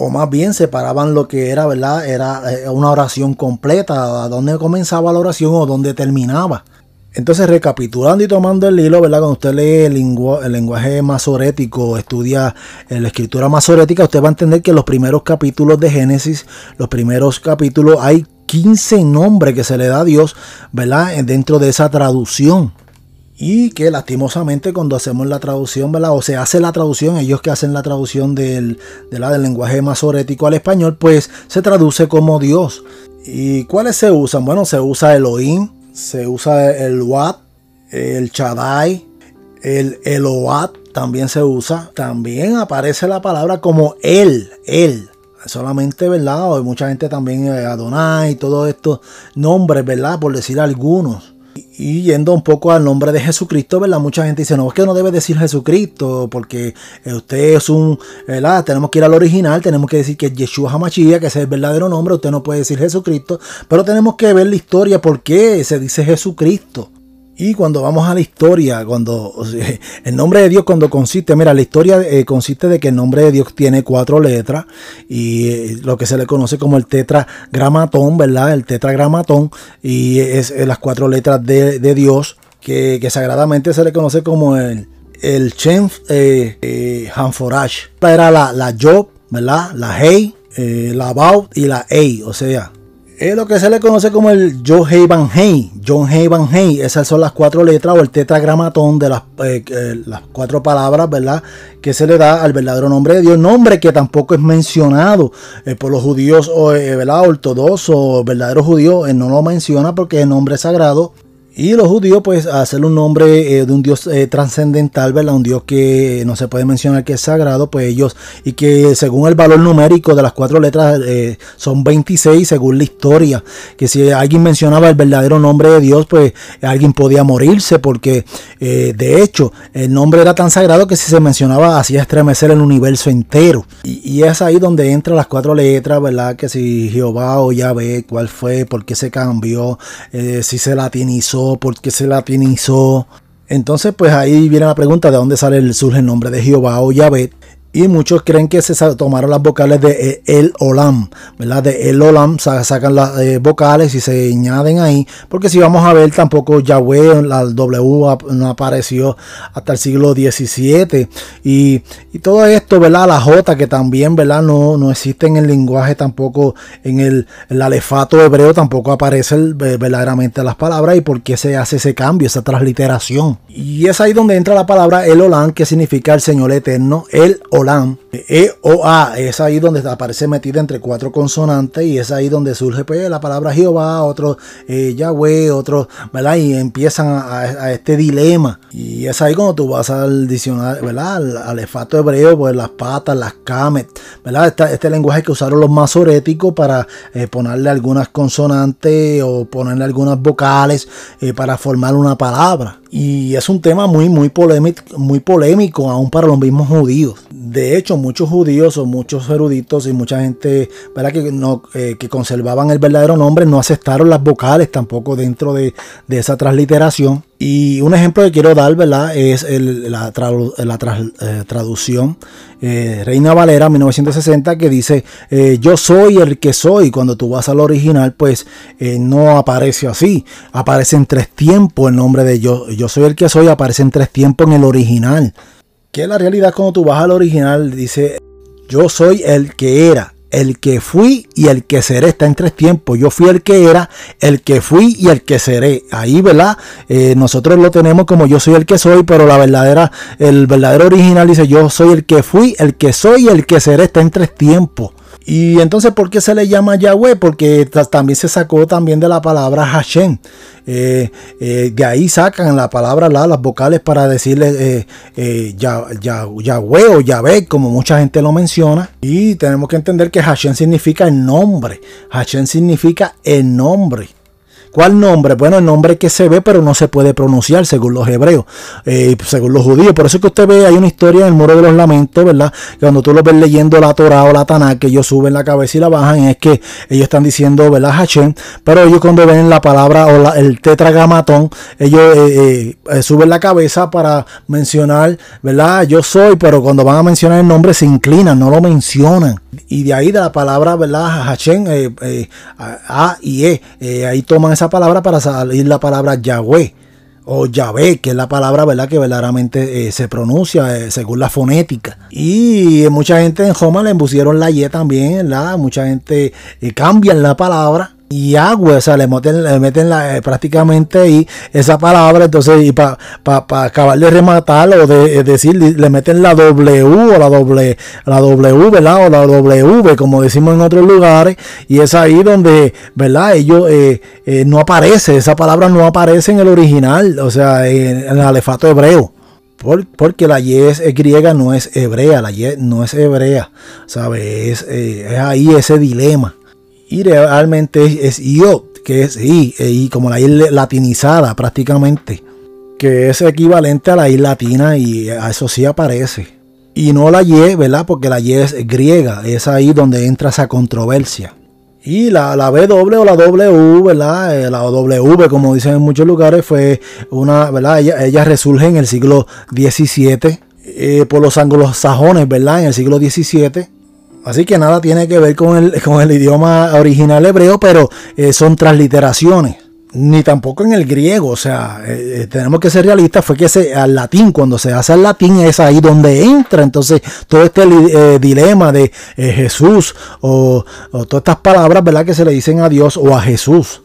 o más bien separaban lo que era, ¿verdad? Era eh, una oración completa, dónde comenzaba la oración o dónde terminaba. Entonces, recapitulando y tomando el hilo, ¿verdad? Cuando usted lee el, el lenguaje masorético, estudia la escritura masorética, usted va a entender que los primeros capítulos de Génesis, los primeros capítulos, hay 15 nombres que se le da a Dios, ¿verdad? Dentro de esa traducción. Y que lastimosamente cuando hacemos la traducción, ¿verdad? O se hace la traducción, ellos que hacen la traducción del, del lenguaje masorético al español, pues se traduce como Dios. ¿Y cuáles se usan? Bueno, se usa Elohim, se usa el Wat, el Chadai, el Eloat también se usa. También aparece la palabra como él, él solamente, ¿verdad? Hay mucha gente también, eh, Adonai, todos estos nombres, ¿verdad? Por decir algunos. Y yendo un poco al nombre de Jesucristo, ¿verdad? Mucha gente dice, no, es que no debe decir Jesucristo, porque eh, usted es un, ¿verdad? Tenemos que ir al original, tenemos que decir que es Yeshua Hamashia, que es el verdadero nombre, usted no puede decir Jesucristo, pero tenemos que ver la historia, por qué se dice Jesucristo. Y cuando vamos a la historia, cuando el nombre de Dios cuando consiste, mira, la historia eh, consiste de que el nombre de Dios tiene cuatro letras y eh, lo que se le conoce como el tetragramatón, ¿verdad? El tetragramatón y es, las cuatro letras de, Dios que, sagradamente se le conoce como el, el eh, eh Hanforash. Era la, la Job, ¿verdad? La Hey, la Baut y la Ei, o sea, es lo que se le conoce como el John Van Hey. John Van Hey. Esas son las cuatro letras o el tetragramatón de las, eh, las cuatro palabras, ¿verdad? Que se le da al verdadero nombre de Dios. Nombre que tampoco es mencionado eh, por los judíos, eh, ¿verdad? Ortodoxos, verdaderos judíos. no lo menciona porque es nombre sagrado. Y los judíos, pues, hacer un nombre eh, de un Dios eh, trascendental, ¿verdad? Un Dios que no se puede mencionar que es sagrado, pues ellos, y que según el valor numérico de las cuatro letras eh, son 26 según la historia. Que si alguien mencionaba el verdadero nombre de Dios, pues alguien podía morirse, porque de hecho el nombre era tan sagrado que si se mencionaba hacía estremecer el universo entero. Y, y es ahí donde entran las cuatro letras, ¿verdad? Que si Jehová o Yahvé, cuál fue, por qué se cambió, si se latinizó porque se latinizó. Entonces, pues ahí viene la pregunta de dónde sale surge el nombre de Jehová o Yahvé. Y muchos creen que se tomaron las vocales de eh, el olam, ¿verdad? De el olam sacan las eh, vocales y se añaden ahí. Porque si vamos a ver, tampoco Yahweh, la W no apareció hasta el siglo XVII. Y, todo esto, ¿verdad? La J que también, ¿verdad? No, no existe en el lenguaje tampoco, en el, alefato hebreo tampoco aparece verdaderamente las palabras. ¿Y por qué se hace ese cambio, esa transliteración? Y es ahí donde entra la palabra el olam, que significa el Señor eterno, el olam E-O-A, es ahí donde aparece metida entre cuatro consonantes y es ahí donde surge pues, la palabra Jehová, otro eh, Yahweh, otro, ¿verdad? Y empiezan a, este dilema. Y es ahí cuando tú vas al diccionario, ¿verdad? Al, al hebreo, pues las patas, las kamet, ¿verdad? Este, este lenguaje que usaron los masoréticos para eh, ponerle algunas consonantes o ponerle algunas vocales eh, para formar una palabra. Y es un tema muy, muy polémico, muy polémico aún para los mismos judíos. De hecho, muchos judíos o muchos eruditos y mucha gente ¿verdad? Que, no, eh, que conservaban el verdadero nombre no aceptaron las vocales tampoco dentro de, de esa transliteración. Y un ejemplo que quiero dar, ¿verdad? Es la, eh, traducción eh, Reina Valera 1960 que dice eh, yo soy el que soy. Cuando tú vas al original, pues no aparece así. Aparece en tres tiempos el nombre de yo. Yo soy el que soy, aparece en tres tiempos en el original. Que la realidad cuando tú vas al original dice yo soy el que era el que fui y el que seré. Está en tres tiempos. Yo fui el que era, el que fui y el que seré. Ahí, ¿verdad? Eh, nosotros lo tenemos como yo soy el que soy, pero la verdadera, el verdadero original dice yo soy el que fui, el que soy y el que seré. Está en tres tiempos. Y entonces, ¿por qué se le llama Yahweh? Porque también se sacó también de la palabra Hashem. Eh, eh, de ahí sacan la palabra, la, las vocales para decirle eh, Yahweh o Yahvé, como mucha gente lo menciona. Y tenemos que entender que Hashem significa el nombre. Hashem significa el nombre. ¿Cuál nombre? Bueno, el nombre que se ve, pero no se puede pronunciar según los hebreos, eh, según los judíos. Por eso es que usted ve, hay una historia en el Muro de los Lamentos, ¿verdad? Cuando tú lo ves leyendo la Torah o la Tanakh, que ellos suben la cabeza y la bajan, es que ellos están diciendo, ¿verdad? Hashem, pero ellos cuando ven la palabra o el tetragramatón, ellos eh, eh, suben la cabeza para mencionar, ¿verdad? Yo soy, pero cuando van a mencionar el nombre se inclinan, no lo mencionan. Y de ahí de la palabra, ¿verdad? Hashem, A y E, ahí toman esa palabra para salir la palabra Yahweh o Yahvé, que es la palabra verdad que verdaderamente eh, se pronuncia eh, según la fonética. Y mucha gente en Joma le pusieron la Y también, ¿verdad? Mucha gente eh, cambia la palabra y agua, o sea, le meten, le meten la, eh, prácticamente ahí esa palabra, entonces, y para pa, acabar de rematar o de decir, le meten la W o la doble, la W, ¿verdad? O la W, como decimos en otros lugares, y es ahí donde, ¿verdad? Ellos eh, eh, no aparece, esa palabra no aparece en el original, o sea, en, el alefato hebreo. porque la Y es, griega, no es hebrea, la Y no es hebrea, ¿sabes? es ahí ese dilema y realmente es, yo, que es I, e I, como la I latinizada prácticamente, que es equivalente a la I latina y a eso sí aparece. Y no la Y, ¿verdad? Porque la Y es griega, es ahí donde entra esa controversia. Y la, la W o la W, ¿verdad? Eh, la W, como dicen en muchos lugares, fue una, ¿verdad? Ella, ella resurge en el siglo XVII eh, por los anglosajones, ¿verdad? En el siglo XVII Así que nada tiene que ver con el, con el idioma original hebreo, pero eh, son transliteraciones. Ni tampoco en el griego, o sea, eh, eh, tenemos que ser realistas, fue que se, al latín, cuando se hace al latín es ahí donde entra, entonces todo este dilema de Jesús o, o todas estas palabras, ¿verdad? Que se le dicen a Dios o a Jesús.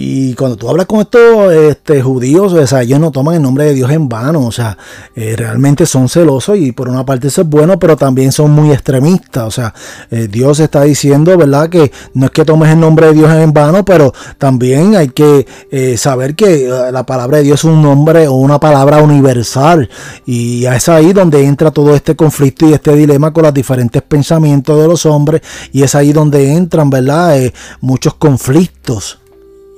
Y cuando tú hablas con estos este, judíos, o sea, ellos no toman el nombre de Dios en vano, o sea, eh, realmente son celosos y por una parte eso es bueno, pero también son muy extremistas, o sea, eh, Dios está diciendo, ¿verdad? Que no es que tomes el nombre de Dios en vano, pero también hay que eh, saber que la palabra de Dios es un nombre o una palabra universal y es ahí donde entra todo este conflicto y este dilema con los diferentes pensamientos de los hombres y es ahí donde entran, ¿verdad? muchos conflictos.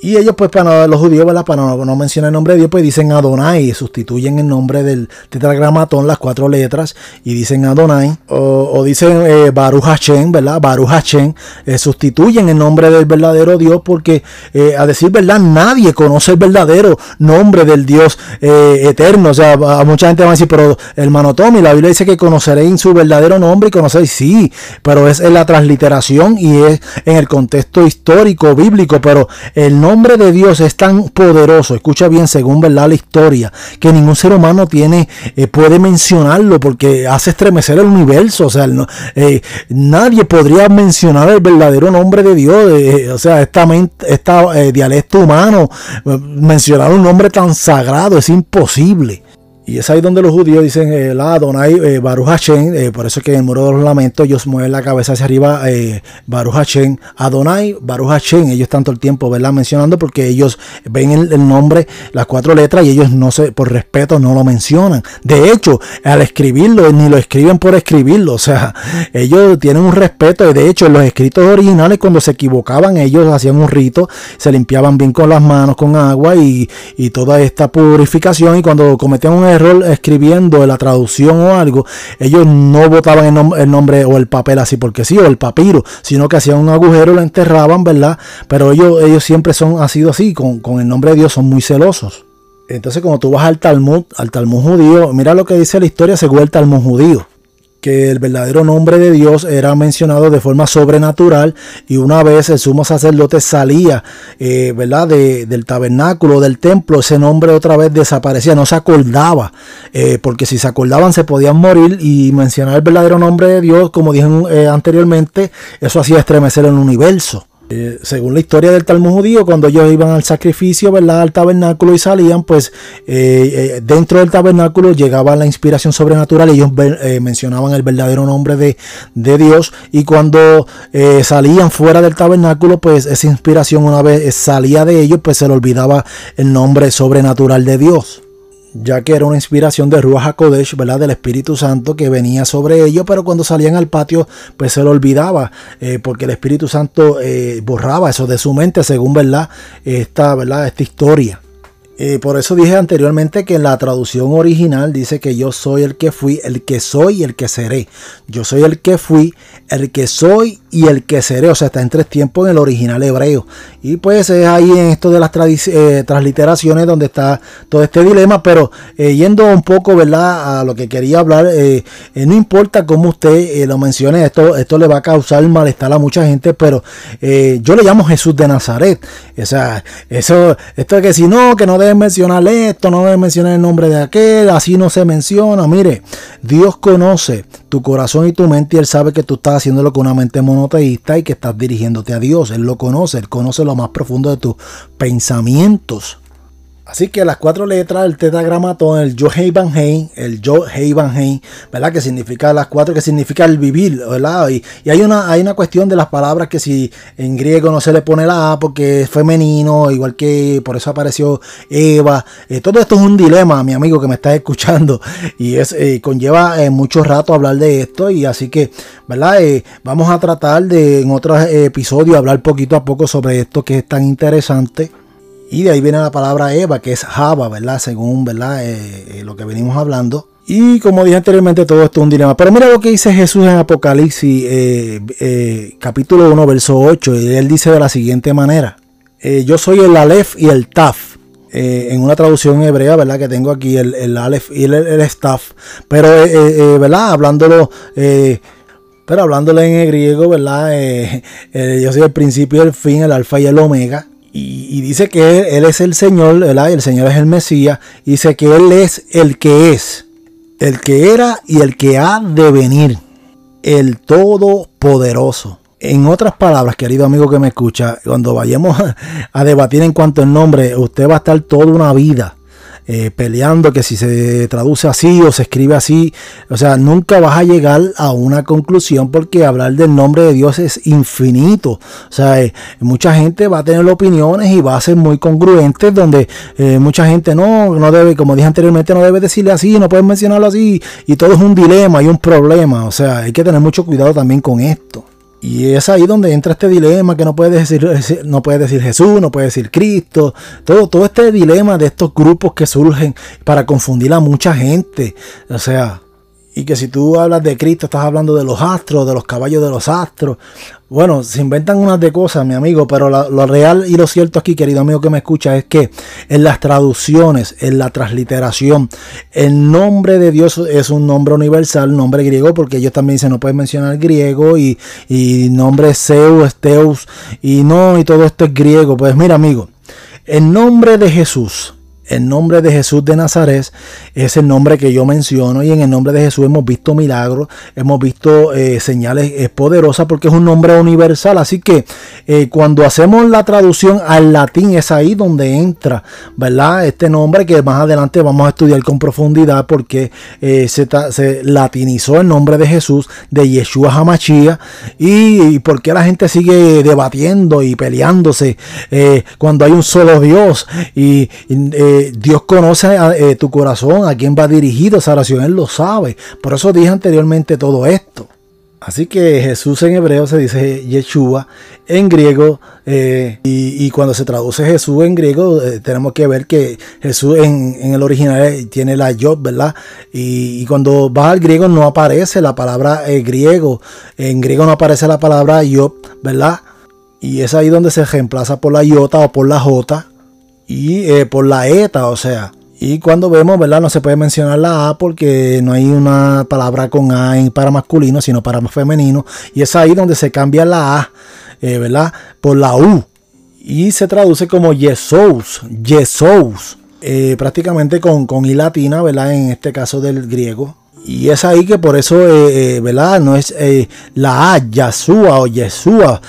Y ellos, pues, para los judíos, ¿verdad? Para no, mencionar el nombre de Dios, pues dicen Adonai, sustituyen el nombre del tetragramatón, las cuatro letras, y dicen Adonai. O, dicen eh, Baruch Hashem, ¿verdad? Baruch Hashem, eh, sustituyen el nombre del verdadero Dios, porque eh, a decir verdad, nadie conoce el verdadero nombre del Dios eh, eterno. O sea, a mucha gente va a decir, pero hermano Tommy, la Biblia dice que conoceréis su verdadero nombre y conoceréis, sí, pero es en la transliteración y es en el contexto histórico, bíblico, pero el nombre nombre de Dios es tan poderoso, escucha bien según verdad la historia, que ningún ser humano tiene, eh, puede mencionarlo porque hace estremecer el universo. O sea, eh, nadie podría mencionar el verdadero nombre de Dios. Eh, o sea, esta, esta dialecto humano, mencionar un nombre tan sagrado es imposible. Y es ahí donde los judíos dicen, eh, la Adonai eh, Baruch Hashem, eh, por eso que en el muro de los lamentos ellos mueven la cabeza hacia arriba, eh, Baruch Hashem, Adonai Baruch Hashem, ellos todo el tiempo, ¿verdad? Mencionando porque ellos ven el, el, nombre, las cuatro letras y ellos no se, por respeto no lo mencionan. De hecho, al escribirlo, ni lo escriben por escribirlo, o sea, ellos tienen un respeto y de hecho en los escritos originales cuando se equivocaban ellos hacían un rito, se limpiaban bien con las manos, con agua y, y toda esta purificación y cuando cometían un error escribiendo la traducción o algo, ellos no botaban el, el, nombre o el papel así porque sí, o el papiro, sino que hacían un agujero, lo enterraban, ¿verdad? Pero ellos, ellos siempre son, ha sido así, con, con el nombre de Dios son muy celosos. Entonces, como tú vas al Talmud, al Talmud judío, mira lo que dice la historia según el Talmud judío que el verdadero nombre de Dios era mencionado de forma sobrenatural y una vez el sumo sacerdote salía, eh, ¿verdad? De, del tabernáculo, del templo, ese nombre otra vez desaparecía, no se acordaba, eh, porque si se acordaban se podían morir y mencionar el verdadero nombre de Dios, como dije eh, anteriormente, eso hacía estremecer el universo. Eh, según la historia del Talmud judío, cuando ellos iban al sacrificio, ¿verdad? Al tabernáculo y salían, pues eh, eh, dentro del tabernáculo llegaba la inspiración sobrenatural. Ellos mencionaban el verdadero nombre de, de Dios. Y cuando salían fuera del tabernáculo, pues esa inspiración, una vez salía de ellos, pues se le olvidaba el nombre sobrenatural de Dios ya que era una inspiración de Ruach HaKodesh, ¿verdad? Del Espíritu Santo que venía sobre ellos, pero cuando salían al patio, pues se lo olvidaba, eh, porque el Espíritu Santo eh, borraba eso de su mente, según, ¿verdad? Esta, ¿verdad? Esta historia. Eh, por eso dije anteriormente que en la traducción original dice que yo soy el que fui, el que soy y el que seré. Yo soy el que fui, el que soy y el que seré. O sea, está en tres tiempos en el original hebreo. Y pues es ahí en esto de las eh, transliteraciones donde está todo este dilema. Pero eh, yendo un poco, ¿verdad? A lo que quería hablar, eh, eh no importa cómo usted lo mencione, esto, esto le va a causar malestar a mucha gente. Pero yo le llamo Jesús de Nazaret. O sea, eso, esto que si no, que no debe mencionar esto, no deben mencionar el nombre de aquel, así no se menciona. Mire, Dios conoce tu corazón y tu mente y Él sabe que tú estás haciéndolo con una mente monoteísta y que estás dirigiéndote a Dios. Él lo conoce, Él conoce lo más profundo de tus pensamientos. Así que las cuatro letras del tetragramatón, el Yo Van Hein, el Yo Van Hein, ¿verdad? Que significa las cuatro, que significa el vivir, ¿verdad? Y, hay, una, hay una cuestión de las palabras que si en griego no se le pone la A porque es femenino, igual que por eso apareció Eva. Eh, todo esto es un dilema, mi amigo que me está escuchando, y es eh, conlleva eh, mucho rato hablar de esto, y así que, ¿verdad? Vamos a tratar de en otros episodios hablar poquito a poco sobre esto que es tan interesante. Y de ahí viene la palabra Eva, que es Java, ¿verdad? Según, ¿verdad? Eh, eh, lo que venimos hablando. Y como dije anteriormente, todo esto es un dilema. Pero mira lo que dice Jesús en Apocalipsis, eh, capítulo 1, verso 8. Y él dice de la siguiente manera. Yo soy el Aleph y el Taf. en una traducción hebrea, ¿verdad? Que tengo aquí el, el Aleph y el, el Staff. Pero, ¿verdad? Hablándolo... pero hablándolo en griego, ¿verdad? yo soy el principio y el fin, el alfa y el omega. Y, dice que él, es el Señor, ¿verdad? el Señor es el Mesías. Dice que Él es el que es, el que era y el que ha de venir, el Todopoderoso. En otras palabras, querido amigo que me escucha, cuando vayamos a debatir en cuanto al nombre, usted va a estar toda una vida eh, peleando que si se traduce así o se escribe así, o sea, nunca vas a llegar a una conclusión porque hablar del nombre de Dios es infinito. O sea, eh, mucha gente va a tener opiniones y va a ser muy congruente donde eh, mucha gente no, no debe, como dije anteriormente, no debe decirle así, no puedes mencionarlo así y todo es un dilema y un problema. O sea, hay que tener mucho cuidado también con esto. Y es ahí donde entra este dilema que no puede decir, no puede decir Jesús, no puede decir Cristo. Todo, todo este dilema de estos grupos que surgen para confundir a mucha gente. O sea, y que si tú hablas de Cristo, estás hablando de los astros, de los caballos de los astros. Bueno, se inventan unas de cosas, mi amigo, pero lo real y lo cierto aquí, querido amigo que me escucha, es que en las traducciones, en la transliteración, el nombre de Dios es un nombre universal, nombre griego, porque ellos también dicen no pueden mencionar griego y, y nombre Zeus, Teus, y no, y todo esto es griego. Pues mira, amigo, el nombre de Jesús el nombre de Jesús de Nazaret es el nombre que yo menciono y en el nombre de Jesús hemos visto milagros, hemos visto eh, señales eh, poderosas porque es un nombre universal. Así que eh, cuando hacemos la traducción al latín es ahí donde entra, ¿verdad? Este nombre que más adelante vamos a estudiar con profundidad porque se, se, latinizó el nombre de Jesús, de Yeshua Hamashia y, y por la gente sigue debatiendo y peleándose cuando hay un solo Dios y Dios conoce eh, tu corazón, a quién va dirigido esa oración, Él lo sabe. Por eso dije anteriormente todo esto. Así que Jesús en hebreo se dice Yeshua, en griego, eh, y, cuando se traduce Jesús en griego, eh, tenemos que ver que Jesús en, el original tiene la yod, ¿verdad? Y, cuando va al griego no aparece la palabra griego, en griego no aparece la palabra yod, ¿verdad? Y es ahí donde se reemplaza por la iota o por la jota y eh, por la ETA, o sea. Y cuando vemos, ¿verdad? No se puede mencionar la A porque no hay una palabra con A para masculino, sino para femenino. Y es ahí donde se cambia la A, eh, ¿verdad? Por la U. Y se traduce como Yesous, Yesous. Eh, prácticamente con, con I latina, ¿verdad? En este caso del griego. Y es ahí que por eso, ¿verdad? No es la A, Yasua o Yesua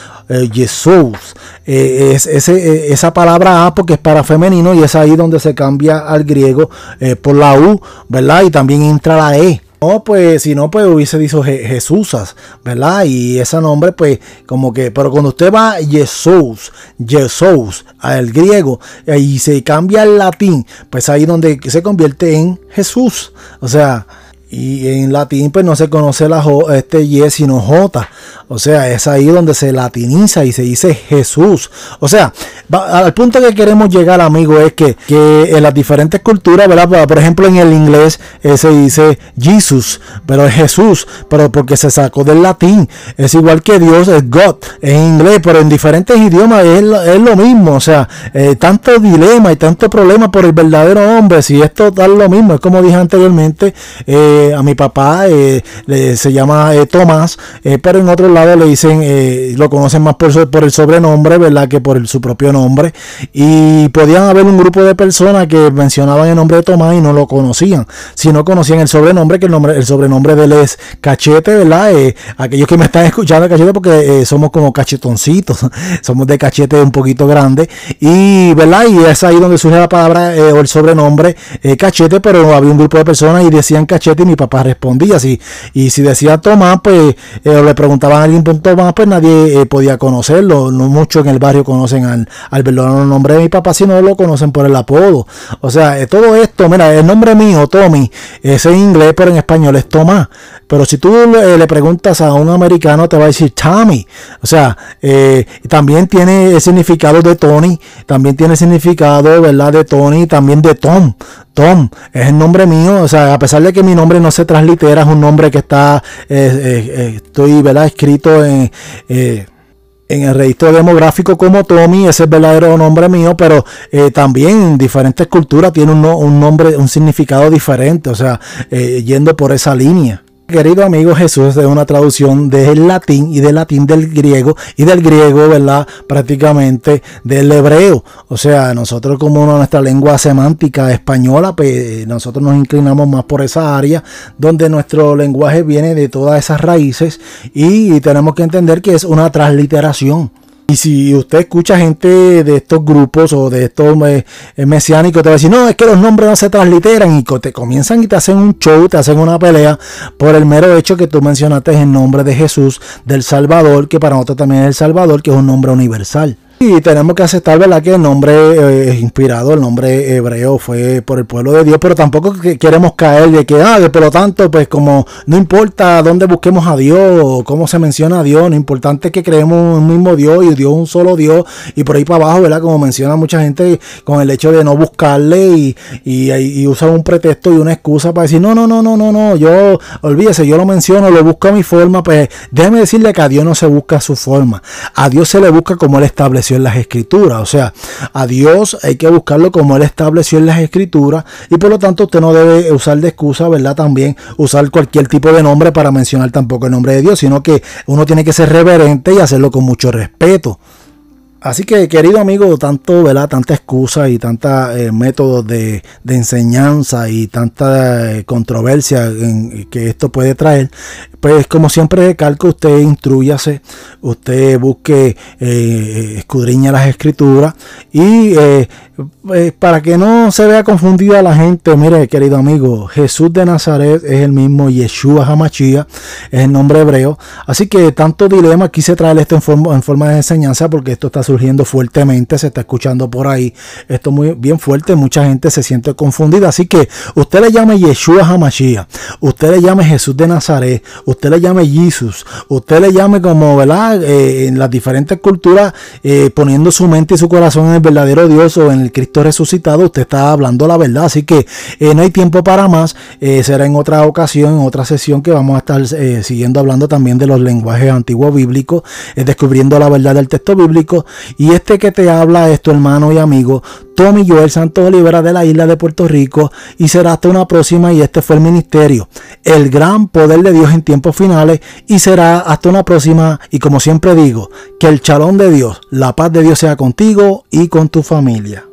Jesús. Eh, es, eh, esa palabra A porque es para femenino y es ahí donde se cambia al griego eh, por la U, ¿verdad? Y también entra la E. No, pues si no, pues hubiese dicho Jesúsas, ¿verdad? Y ese nombre, pues, como que, pero cuando usted va Jesús, Jesús, al griego, y se cambia al latín, pues ahí donde se convierte en Jesús. O sea, y en latín pues no se conoce la este Y sino J. O sea, es ahí donde se latiniza y se dice Jesús. O sea, al punto que queremos llegar, amigo, es que, en las diferentes culturas, ¿verdad? Por ejemplo, en el inglés eh, se dice Jesus, pero es Jesús, pero porque se sacó del latín. Es igual que Dios, es God, en inglés, pero en diferentes idiomas es, lo mismo. O sea, eh, tanto dilema y tanto problema por el verdadero hombre, si esto tal lo mismo, es como dije anteriormente. Eh, a mi papá eh, se llama eh, Tomás, eh, pero en otro lado le dicen, lo conocen más por, por el sobrenombre, ¿verdad? Que por su propio nombre. Y podían haber un grupo de personas que mencionaban el nombre de Tomás y no lo conocían. Si no conocían el sobrenombre, que el, nombre, el sobrenombre de él es Cachete, ¿verdad? aquellos que me están escuchando Cachete, porque somos como cachetoncitos, somos de cachete un poquito grande. Y, ¿verdad? Y es ahí donde surge la palabra o el sobrenombre Cachete, pero había un grupo de personas y decían Cachete mi papá respondía. Si, y si decía Tomás, pues eh, le preguntaban a alguien por Tomás, pues nadie eh, podía conocerlo. No muchos en el barrio conocen al, al verdadero nombre de mi papá, si no lo conocen por el apodo. O sea, eh, todo esto, mira, el nombre mío, Tommy, es en inglés, pero en español es Tomás. Pero si tú le, preguntas a un americano, te va a decir Tommy. O sea, también tiene significado de Tony, también tiene significado, ¿verdad? De Tony, también de Tom. Tom es el nombre mío, o sea, a pesar de que mi nombre no se translitera, es un nombre que está, eh, eh, eh, estoy, ¿verdad? Escrito en, en el registro demográfico como Tommy, ese es el verdadero nombre mío, pero también en diferentes culturas tiene un, un, nombre, un significado diferente, o sea, yendo por esa línea. Querido amigo Jesús, es una traducción del latín y del latín del griego y del griego, ¿verdad? Prácticamente del hebreo. O sea, nosotros como nuestra lengua semántica española, pues nosotros nos inclinamos más por esa área donde nuestro lenguaje viene de todas esas raíces y tenemos que entender que es una transliteración. Y si usted escucha gente de estos grupos o de estos eh, mesiánicos, te va a decir, no, es que los nombres no se transliteran y te comienzan y te hacen un show, te hacen una pelea por el mero hecho que tú mencionaste el nombre de Jesús, del Salvador, que para nosotros también es el Salvador, que es un nombre universal. Y tenemos que aceptar, ¿verdad? Que el nombre eh, inspirado, el nombre hebreo fue por el pueblo de Dios, pero tampoco queremos caer de que, ah, por lo tanto, pues como no importa dónde busquemos a Dios o cómo se menciona a Dios, lo importante es que creemos un mismo Dios y Dios un solo Dios y por ahí para abajo, ¿verdad? Como menciona mucha gente con el hecho de no buscarle y, y, y usar un pretexto y una excusa para decir, no, no, no, no, no, no, yo, olvídese, yo lo menciono, lo busco a mi forma, pues déjeme decirle que a Dios no se busca a su forma, a Dios se le busca como Él estableció en las escrituras. O sea, a Dios hay que buscarlo como Él estableció en las escrituras y por lo tanto usted no debe usar de excusa, ¿verdad? También usar cualquier tipo de nombre para mencionar tampoco el nombre de Dios, sino que uno tiene que ser reverente y hacerlo con mucho respeto. Así que, querido amigo, tanto, ¿verdad? Tanta excusa y tanta eh, métodos de, enseñanza y tanta eh, controversia en, que esto puede traer. Pues, como siempre recalco, usted instruyase, usted busque, eh, escudriña las escrituras y pues, para que no se vea confundida la gente, mire, querido amigo, Jesús de Nazaret es el mismo Yeshua Hamachia, es el nombre hebreo. Así que tanto dilema quise traer esto en forma, en forma de enseñanza porque esto está surgiendo fuertemente, se está escuchando por ahí, esto muy bien fuerte, mucha gente se siente confundida. Así que usted le llame Yeshua Hamashia, usted le llame Jesús de Nazaret, le llame Jesus, usted le llame como, ¿verdad? Eh, en las diferentes culturas, eh, poniendo su mente y su corazón en el verdadero Dios o en el Cristo resucitado, usted está hablando la verdad. Así que eh, no hay tiempo para más, será en otra ocasión, en otra sesión que vamos a estar siguiendo hablando también de los lenguajes antiguos bíblicos, descubriendo la verdad del texto bíblico y este que te habla es tu hermano y amigo Tommy Joel Santos Olivera de la isla de Puerto Rico y será hasta una próxima y este fue el ministerio, el gran poder de Dios en tiempos finales y será hasta una próxima y como siempre digo, que el chalón de Dios, la paz de Dios sea contigo y con tu familia.